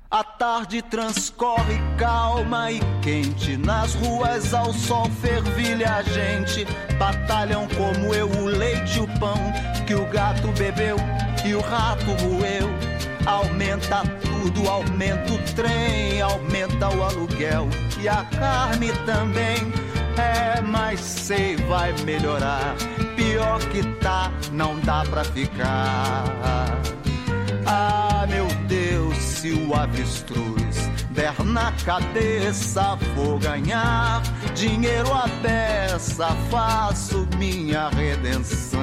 A tarde transcorre calma e quente. Nas ruas ao sol fervilha a gente. Batalham como eu o leite e o pão que o gato bebeu e o rato roeu. Aumenta tudo, aumenta o trem, aumenta o aluguel e a carne também. É, mas sei, vai melhorar. Pior que tá, não dá pra ficar. Ah, meu Deus, se o avestruz der na cabeça, vou ganhar dinheiro à beça, faço minha redenção.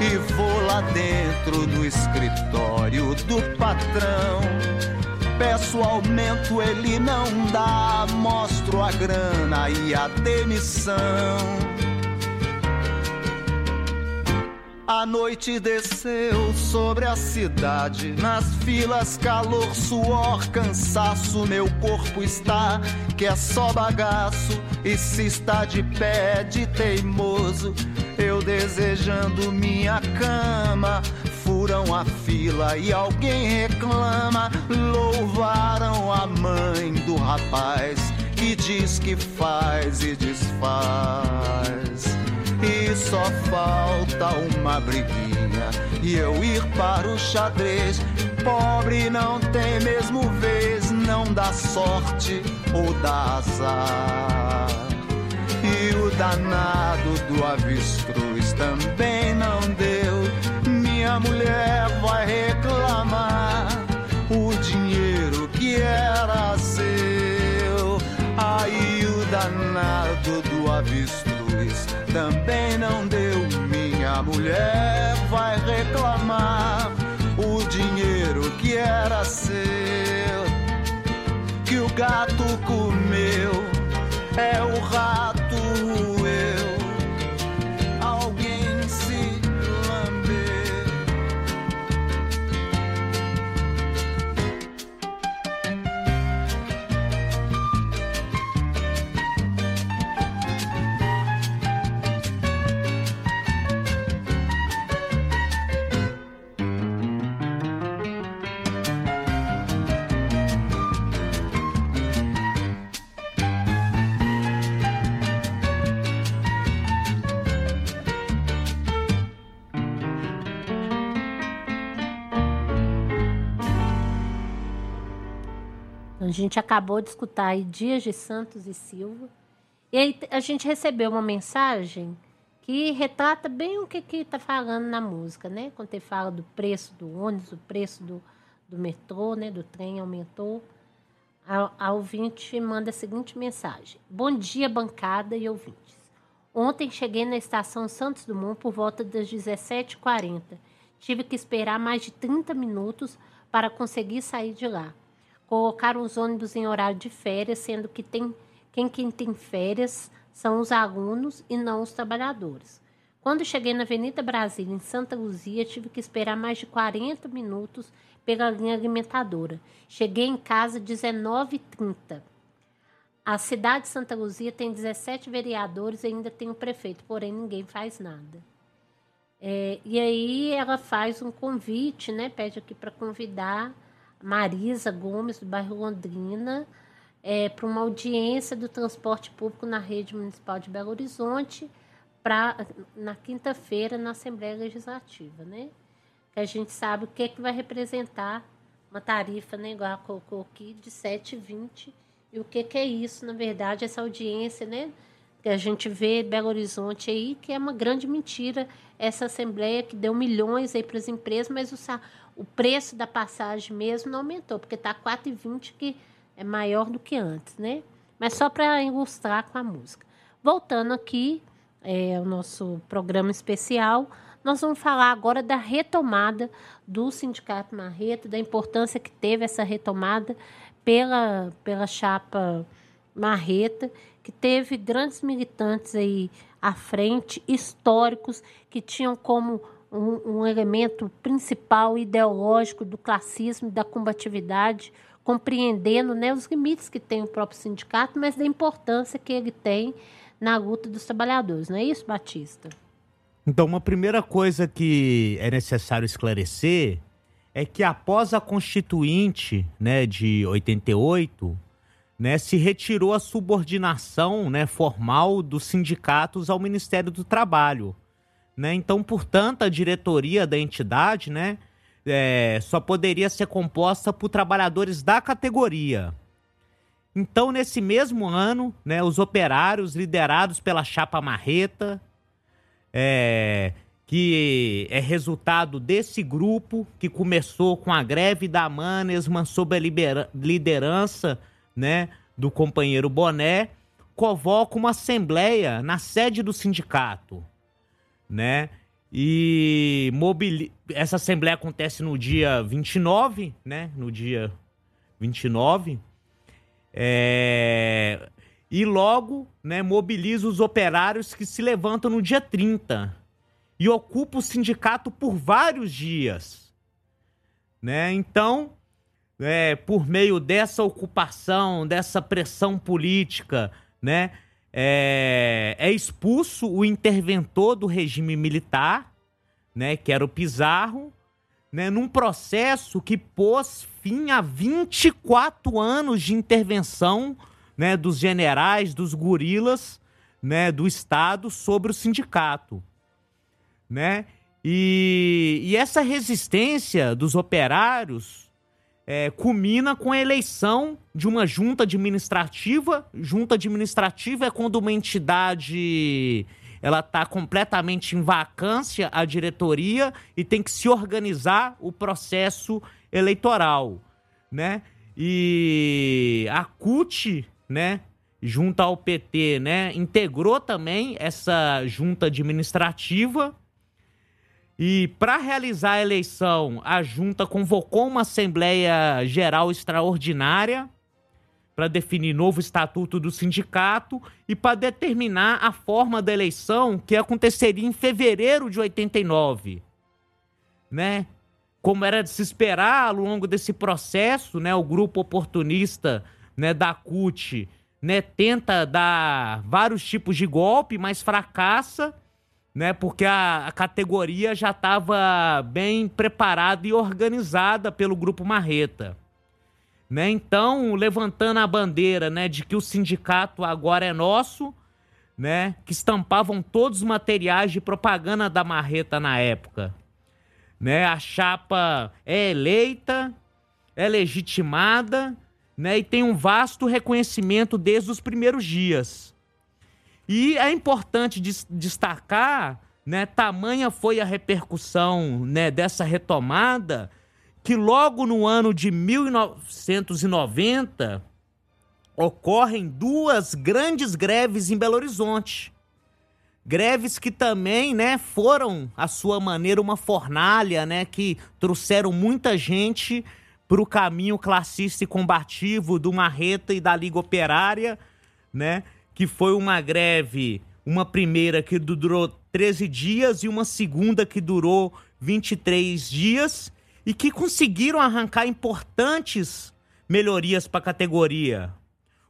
E vou lá dentro no escritório do patrão. Peço aumento, ele não dá, mostro a grana e a demissão. A noite desceu sobre a cidade. Nas filas, calor, suor, cansaço. Meu corpo está que é só bagaço. E se está de pé de teimoso, eu desejando minha cama. Furam a fila e alguém reclama. Louvaram a mãe do rapaz que diz que faz e desfaz. E só falta uma briguinha e eu ir para o xadrez. Pobre não tem mesmo vez, não dá sorte ou dá azar. E o danado do avestruz também não deu. Minha mulher vai reclamar o dinheiro que era seu. Aí o danado do avestruz também não deu. Minha mulher vai reclamar o dinheiro que era seu, que o gato comeu, é o rato gente acabou de escutar aí Dias de Santos e Silva. E aí a gente recebeu uma mensagem que retrata bem o que está falando na música, né? Quando ele fala do preço do ônibus, o preço do, do metrô, né? Do trem aumentou. A, a ouvinte manda a seguinte mensagem: Bom dia, bancada e ouvintes. Ontem cheguei na estação Santos Dumont por volta das 17h40. Tive que esperar mais de 30 minutos para conseguir sair de lá. Colocaram os ônibus em horário de férias, sendo que tem, quem, quem tem férias são os alunos e não os trabalhadores. Quando cheguei na Avenida Brasília, em Santa Luzia, tive que esperar mais de 40 minutos pela linha alimentadora. Cheguei em casa 19h30. A cidade de Santa Luzia tem 17 vereadores e ainda tem um prefeito, porém ninguém faz nada. É, e aí ela faz um convite, né? Pede aqui para convidar Marisa Gomes, do bairro Londrina, é, para uma audiência do transporte público na rede municipal de Belo Horizonte pra, na quinta-feira na Assembleia Legislativa, né? Que a gente sabe o que, é que vai representar uma tarifa, né, igual colocou aqui, de 7,20 e o que, que é isso, na verdade, essa audiência, né? Que a gente vê Belo Horizonte aí, que é uma grande mentira, essa Assembleia que deu milhões aí para as empresas, mas o, o preço da passagem mesmo não aumentou, porque está 4,20 que é maior do que antes, né? Mas só para ilustrar com a música. Voltando aqui é, o nosso programa especial, nós vamos falar agora da retomada do Sindicato Marreta, da importância que teve essa retomada pela, pela chapa Marreta, que teve grandes militantes aí à frente, históricos, que tinham como um, um elemento principal ideológico do classismo, da combatividade, compreendendo né, os limites que tem o próprio sindicato, mas da importância que ele tem na luta dos trabalhadores. Não é isso, Batista? Então, uma primeira coisa que é necessário esclarecer é que após a Constituinte né, de 88, né, se retirou a subordinação né, formal dos sindicatos ao Ministério do Trabalho. Né? Então, portanto, a diretoria da entidade né, é, só poderia ser composta por trabalhadores da categoria. Então, nesse mesmo ano, né, os operários liderados pela Chapa Marreta, é, que é resultado desse grupo que começou com a greve da Manesman sob a liderança né, do companheiro Boné, convoca uma assembleia na sede do sindicato, né? E mobili... essa assembleia acontece no dia 29, né? No dia 29. É... E logo né, mobiliza os operários que se levantam no dia 30 e ocupa o sindicato por vários dias. Né? Então, é, por meio dessa ocupação, dessa pressão política, né, é, é expulso o interventor do regime militar, né, que era o Pizarro, né, num processo que pôs fim a 24 anos de intervenção né, dos generais, dos gorilas né, do Estado sobre o sindicato. Né? E, e essa resistência dos operários é, culmina com a eleição de uma junta administrativa. Junta administrativa é quando uma entidade ela está completamente em vacância a diretoria e tem que se organizar o processo eleitoral, né? E a CUT, né, junto ao PT, né, integrou também essa junta administrativa e para realizar a eleição, a junta convocou uma Assembleia Geral Extraordinária para definir novo estatuto do sindicato e para determinar a forma da eleição que aconteceria em fevereiro de 89. Né? Como era de se esperar ao longo desse processo, né, o grupo oportunista né, da CUT né, tenta dar vários tipos de golpe, mas fracassa né? Porque a, a categoria já estava bem preparada e organizada pelo grupo Marreta. Né? Então, levantando a bandeira, né, de que o sindicato agora é nosso, né, que estampavam todos os materiais de propaganda da Marreta na época. Né? A chapa é eleita, é legitimada, né, e tem um vasto reconhecimento desde os primeiros dias. E é importante des destacar, né, tamanha foi a repercussão né, dessa retomada, que logo no ano de 1990 ocorrem duas grandes greves em Belo Horizonte. Greves que também, né, foram à sua maneira uma fornalha, né, que trouxeram muita gente para o caminho classista e combativo do Marreta e da Liga Operária, né, que foi uma greve, uma primeira que durou 13 dias e uma segunda que durou 23 dias e que conseguiram arrancar importantes melhorias para a categoria.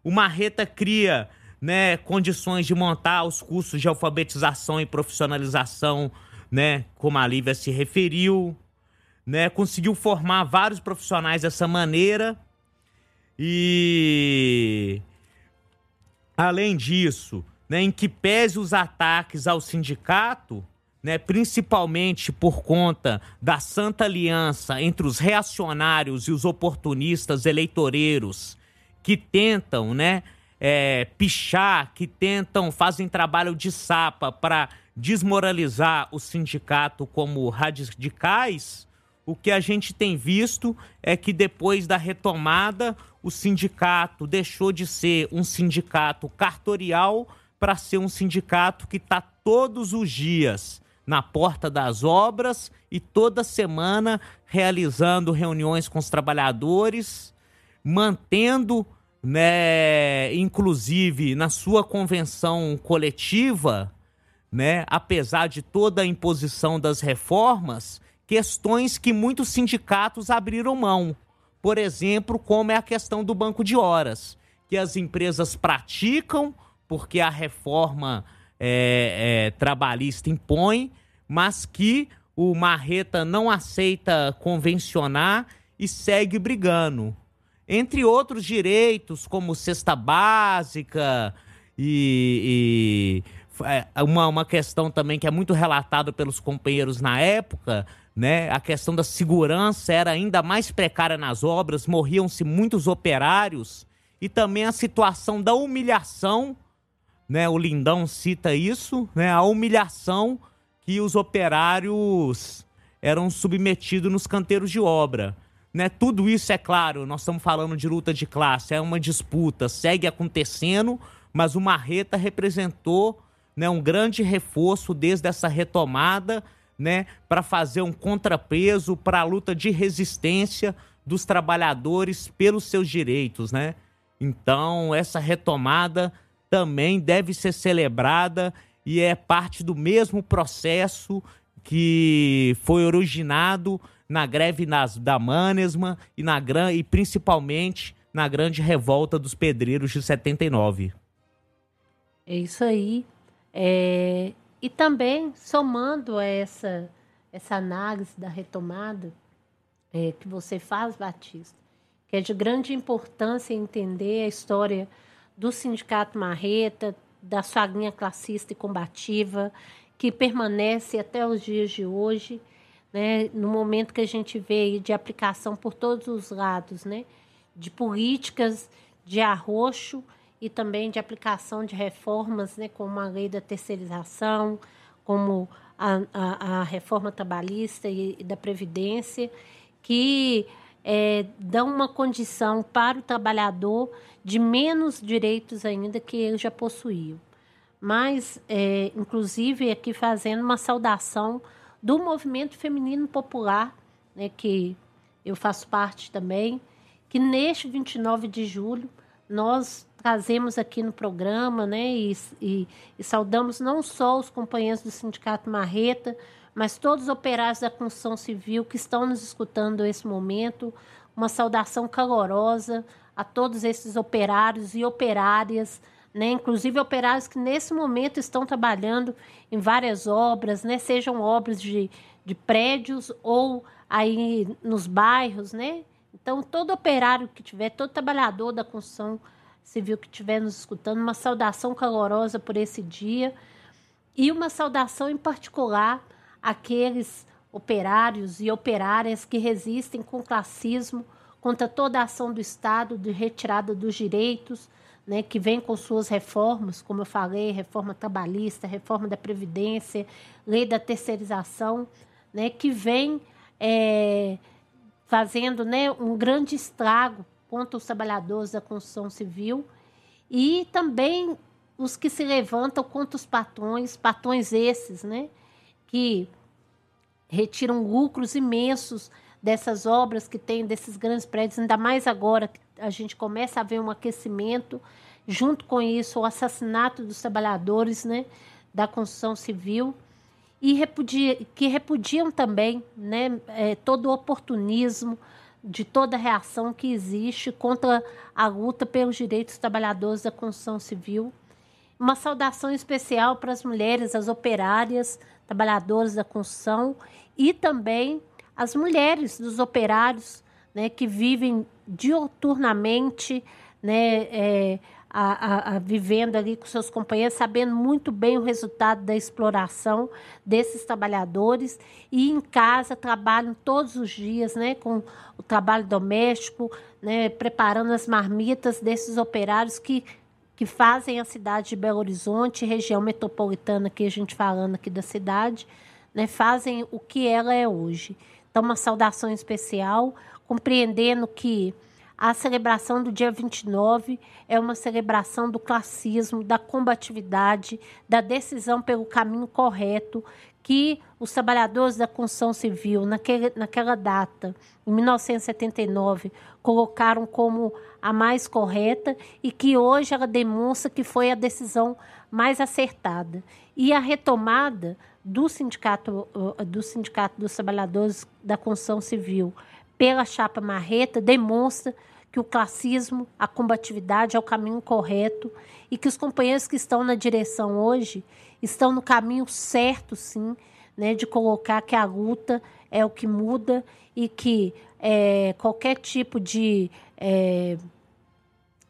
O Marreta cria né, condições de montar os cursos de alfabetização e profissionalização, né, como a Lívia se referiu, né, conseguiu formar vários profissionais dessa maneira e além disso, né, em que pese os ataques ao sindicato, né, principalmente por conta da Santa Aliança entre os reacionários e os oportunistas eleitoreiros que tentam, né, é, pichar, que tentam, fazem trabalho de sapa para desmoralizar o sindicato como radicais, o que a gente tem visto é que depois da retomada, o sindicato deixou de ser um sindicato cartorial para ser um sindicato que está todos os dias na porta das obras e toda semana realizando reuniões com os trabalhadores, mantendo né, inclusive na sua convenção coletiva, né, apesar de toda a imposição das reformas, questões que muitos sindicatos abriram mão. Por exemplo, como é a questão do banco de horas, que as empresas praticam porque a reforma é, é, trabalhista impõe, mas que o Marreta não aceita convencionar e segue brigando. Entre outros direitos, como cesta básica e, e é, uma, uma questão também que é muito relatada pelos companheiros na época, né? A questão da segurança era ainda mais precária nas obras, morriam-se muitos operários e também a situação da humilhação, né? O Lindão cita isso, né? A humilhação que os operários eram submetidos nos canteiros de obra. Né? Tudo isso, é claro, nós estamos falando de luta de classe, é uma disputa, segue acontecendo, mas o Marreta representou né, um grande reforço desde essa retomada né, para fazer um contrapeso para a luta de resistência dos trabalhadores pelos seus direitos. Né? Então, essa retomada também deve ser celebrada e é parte do mesmo processo que foi originado na greve nas, da Manesma e, na, e principalmente na grande revolta dos pedreiros de 79. É isso aí. É... E também, somando essa, essa análise da retomada é, que você faz, Batista, que é de grande importância entender a história do Sindicato Marreta, da sua linha classista e combativa, que permanece até os dias de hoje né, no momento que a gente vê de aplicação por todos os lados, né, de políticas de arroxo e também de aplicação de reformas, né, como a lei da terceirização, como a, a, a reforma trabalhista e, e, da Previdência, que é, dão uma condição para o trabalhador de menos direitos ainda que ele já possuía. Mas, é, inclusive, aqui fazendo uma saudação do movimento feminino popular, né, que eu faço parte também, que neste 29 de julho nós trazemos aqui no programa, né, e, e, e saudamos não só os companheiros do Sindicato Marreta, mas todos os operários da construção civil que estão nos escutando nesse momento, uma saudação calorosa a todos esses operários e operárias né? inclusive operários que nesse momento estão trabalhando em várias obras, né? sejam obras de, de prédios ou aí nos bairros, né? Então, todo operário que tiver, todo trabalhador da construção civil que estiver nos escutando, uma saudação calorosa por esse dia. E uma saudação em particular àqueles operários e operárias que resistem com classismo, contra toda a ação do Estado de retirada dos direitos, né, que vem com suas reformas, como eu falei, reforma trabalhista, reforma da Previdência, lei da terceirização, né, que vem é, fazendo né, um grande estrago contra os trabalhadores da construção civil e também os que se levantam contra os patrões, patrões esses, né, que retiram lucros imensos dessas obras que tem, desses grandes prédios, ainda mais agora que a gente começa a ver um aquecimento, junto com isso o assassinato dos trabalhadores né, da construção civil, e repudia, que repudiam também né, é, todo o oportunismo, de toda reação que existe contra a luta pelos direitos trabalhadores da construção civil. Uma saudação especial para as mulheres, as operárias, trabalhadoras da construção e também as mulheres dos operários né, que vivem dioturnamente né, é, a, a, a, vivendo ali com seus companheiros, sabendo muito bem o resultado da exploração desses trabalhadores e em casa trabalham todos os dias, né, com o trabalho doméstico, né, preparando as marmitas desses operários que que fazem a cidade de Belo Horizonte, região metropolitana que a gente falando aqui da cidade, né, fazem o que ela é hoje. Então, uma saudação especial, compreendendo que a celebração do dia 29 é uma celebração do classismo, da combatividade, da decisão pelo caminho correto que os trabalhadores da construção civil, naquele, naquela data, em 1979, colocaram como a mais correta e que hoje ela demonstra que foi a decisão mais acertada. E a retomada do sindicato, do sindicato dos trabalhadores da construção civil pela chapa marreta demonstra que o classismo, a combatividade é o caminho correto e que os companheiros que estão na direção hoje estão no caminho certo, sim, né, de colocar que a luta é o que muda e que é, qualquer tipo de. É,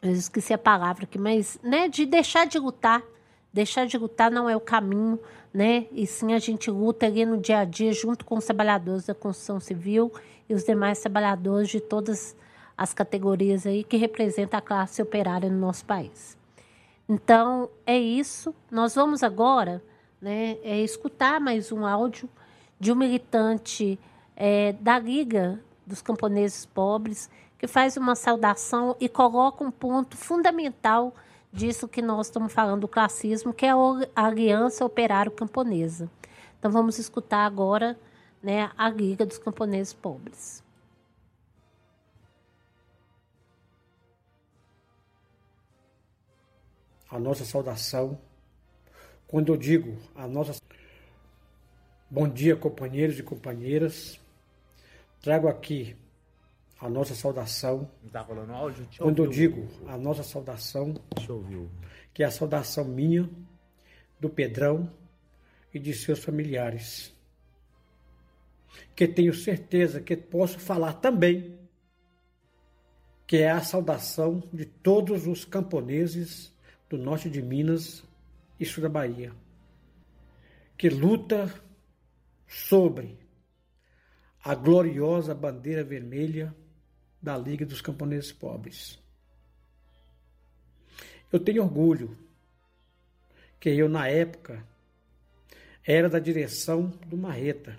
eu esqueci a palavra aqui, mas né, de deixar de lutar. Deixar de lutar não é o caminho, né? E sim a gente luta ali no dia a dia junto com os trabalhadores da construção civil e os demais trabalhadores de todas as categorias aí que representam a classe operária no nosso país. Então, é isso. Nós vamos agora né, é, escutar mais um áudio de um militante é, da Liga dos Camponeses Pobres, que faz uma saudação e coloca um ponto fundamental disso que nós estamos falando do classismo, que é a Aliança Operário Camponesa. Então vamos escutar agora né, a Liga dos Camponeses Pobres. A nossa saudação. Quando eu digo a nossa Bom dia, companheiros e companheiras. Trago aqui a nossa saudação. Tá rolando áudio? Deixa Quando eu digo a nossa saudação, Deixa eu ouvir. que é a saudação minha, do Pedrão e de seus familiares. Que tenho certeza que posso falar também, que é a saudação de todos os camponeses do norte de Minas e sul da Bahia, que luta sobre a gloriosa bandeira vermelha da Liga dos Camponeses Pobres. Eu tenho orgulho que eu, na época, era da direção do Marreta,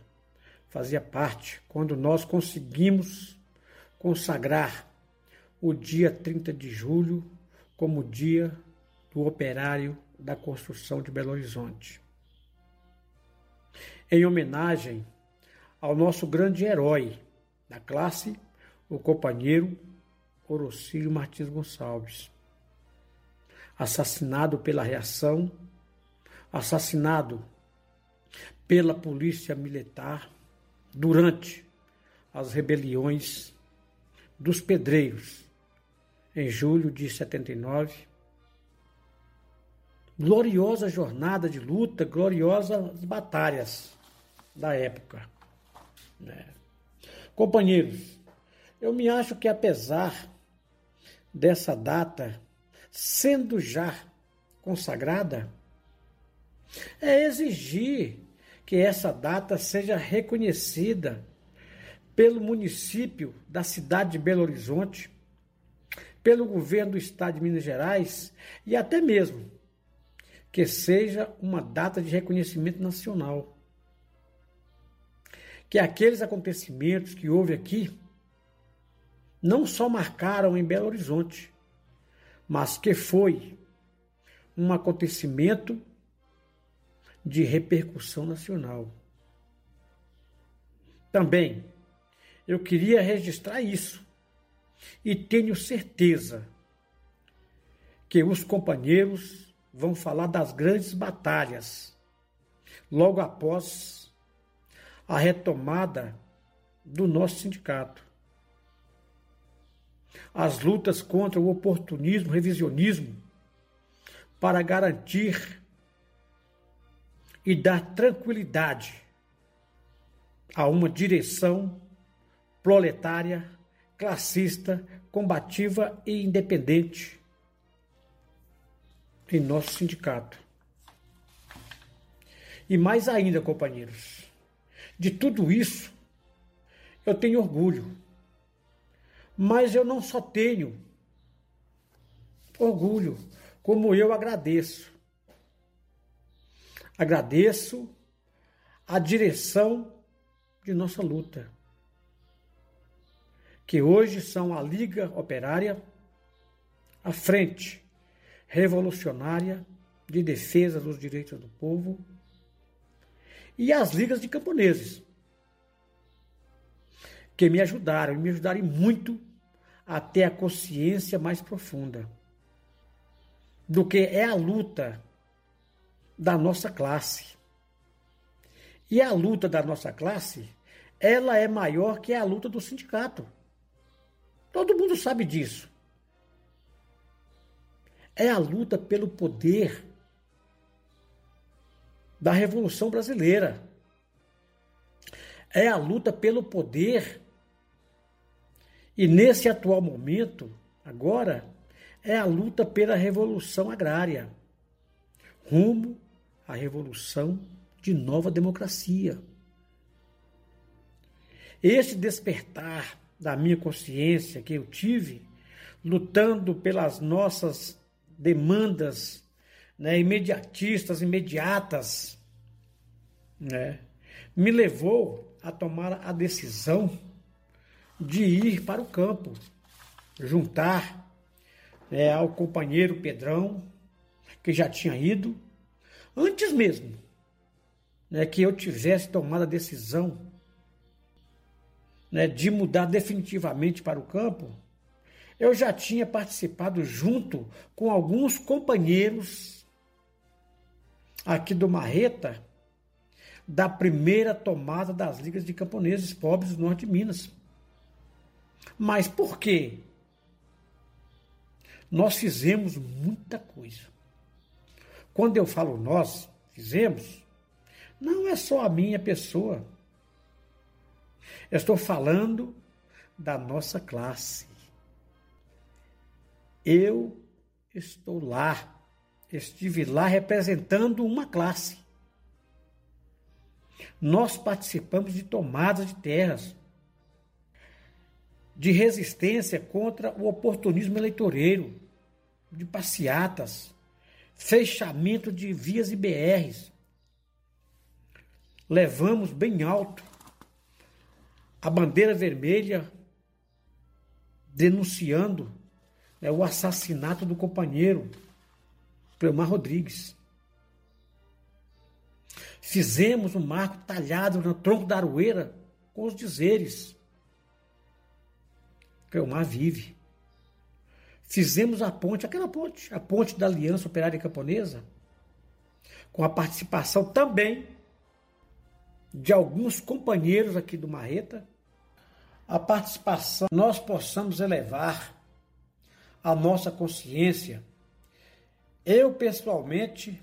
fazia parte quando nós conseguimos consagrar o dia 30 de julho como dia do operário da construção de Belo Horizonte. Em homenagem ao nosso grande herói da classe, o companheiro Orocílio Martins Gonçalves. Assassinado pela reação, assassinado pela polícia militar durante as rebeliões dos pedreiros em julho de 79. Gloriosa jornada de luta, gloriosas batalhas da época. Né? Companheiros, eu me acho que apesar dessa data sendo já consagrada, é exigir que essa data seja reconhecida pelo município da cidade de Belo Horizonte, pelo governo do estado de Minas Gerais e até mesmo que seja uma data de reconhecimento nacional. Que aqueles acontecimentos que houve aqui não só marcaram em Belo Horizonte, mas que foi um acontecimento de repercussão nacional. Também eu queria registrar isso e tenho certeza que os companheiros vão falar das grandes batalhas logo após a retomada do nosso sindicato. As lutas contra o oportunismo, revisionismo, para garantir e dar tranquilidade a uma direção proletária, classista, combativa e independente em nosso sindicato. E mais ainda, companheiros, de tudo isso eu tenho orgulho. Mas eu não só tenho orgulho, como eu agradeço. Agradeço a direção de nossa luta, que hoje são a Liga Operária, a Frente Revolucionária de Defesa dos Direitos do Povo e as ligas de camponeses, que me ajudaram, e me ajudaram muito a ter a consciência mais profunda do que é a luta da nossa classe. E a luta da nossa classe ela é maior que a luta do sindicato. Todo mundo sabe disso. É a luta pelo poder da Revolução Brasileira. É a luta pelo poder. E nesse atual momento, agora, é a luta pela revolução agrária, rumo à revolução de nova democracia. Esse despertar da minha consciência que eu tive, lutando pelas nossas demandas né, imediatistas, imediatas, né, me levou a tomar a decisão de ir para o campo, juntar né, ao companheiro Pedrão, que já tinha ido, antes mesmo né, que eu tivesse tomado a decisão né, de mudar definitivamente para o campo, eu já tinha participado junto com alguns companheiros aqui do Marreta da primeira tomada das ligas de camponeses pobres do norte de Minas. Mas por quê? Nós fizemos muita coisa. Quando eu falo nós fizemos, não é só a minha pessoa eu estou falando da nossa classe. Eu estou lá, estive lá representando uma classe. Nós participamos de tomadas de terras, de resistência contra o oportunismo eleitoreiro, de passeatas, fechamento de vias e BRs. Levamos bem alto a bandeira vermelha denunciando né, o assassinato do companheiro Cleomar Rodrigues. Fizemos um marco talhado no tronco da aroeira com os dizeres: Cleomar vive. Fizemos a ponte, aquela ponte, a ponte da Aliança Operária Camponesa, com a participação também de alguns companheiros aqui do Marreta, a participação, nós possamos elevar a nossa consciência. Eu, pessoalmente,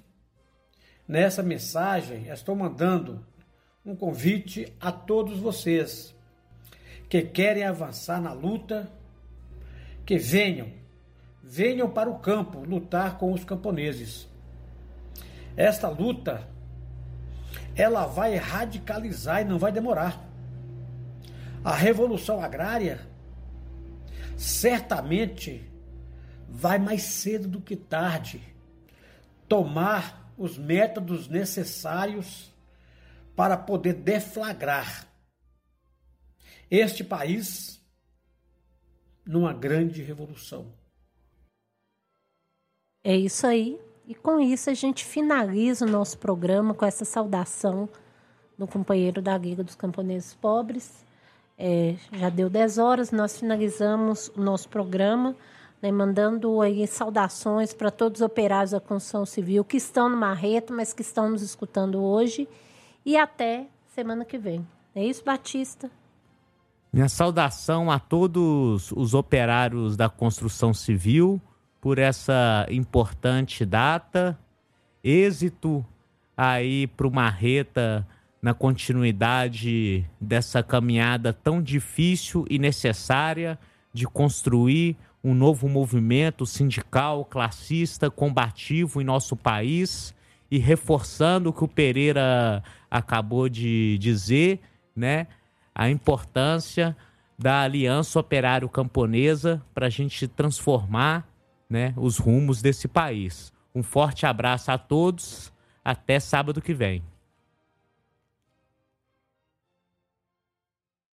nessa mensagem, estou mandando um convite a todos vocês que querem avançar na luta, que venham, venham para o campo lutar com os camponeses. Esta luta ela vai radicalizar e não vai demorar. A revolução agrária certamente vai mais cedo do que tarde tomar os métodos necessários para poder deflagrar este país numa grande revolução. É isso aí. E com isso a gente finaliza o nosso programa com essa saudação do companheiro da Liga dos Camponeses Pobres. É, já deu 10 horas, nós finalizamos o nosso programa, né, mandando aí saudações para todos os operários da construção civil que estão no Marreto, mas que estão nos escutando hoje. E até semana que vem. É isso, Batista? Minha saudação a todos os operários da construção civil por essa importante data. Êxito aí para o Marreta na continuidade dessa caminhada tão difícil e necessária de construir um novo movimento sindical, classista, combativo em nosso país e reforçando o que o Pereira acabou de dizer, né? a importância da aliança operário camponesa para a gente transformar né, os rumos desse país. Um forte abraço a todos, até sábado que vem.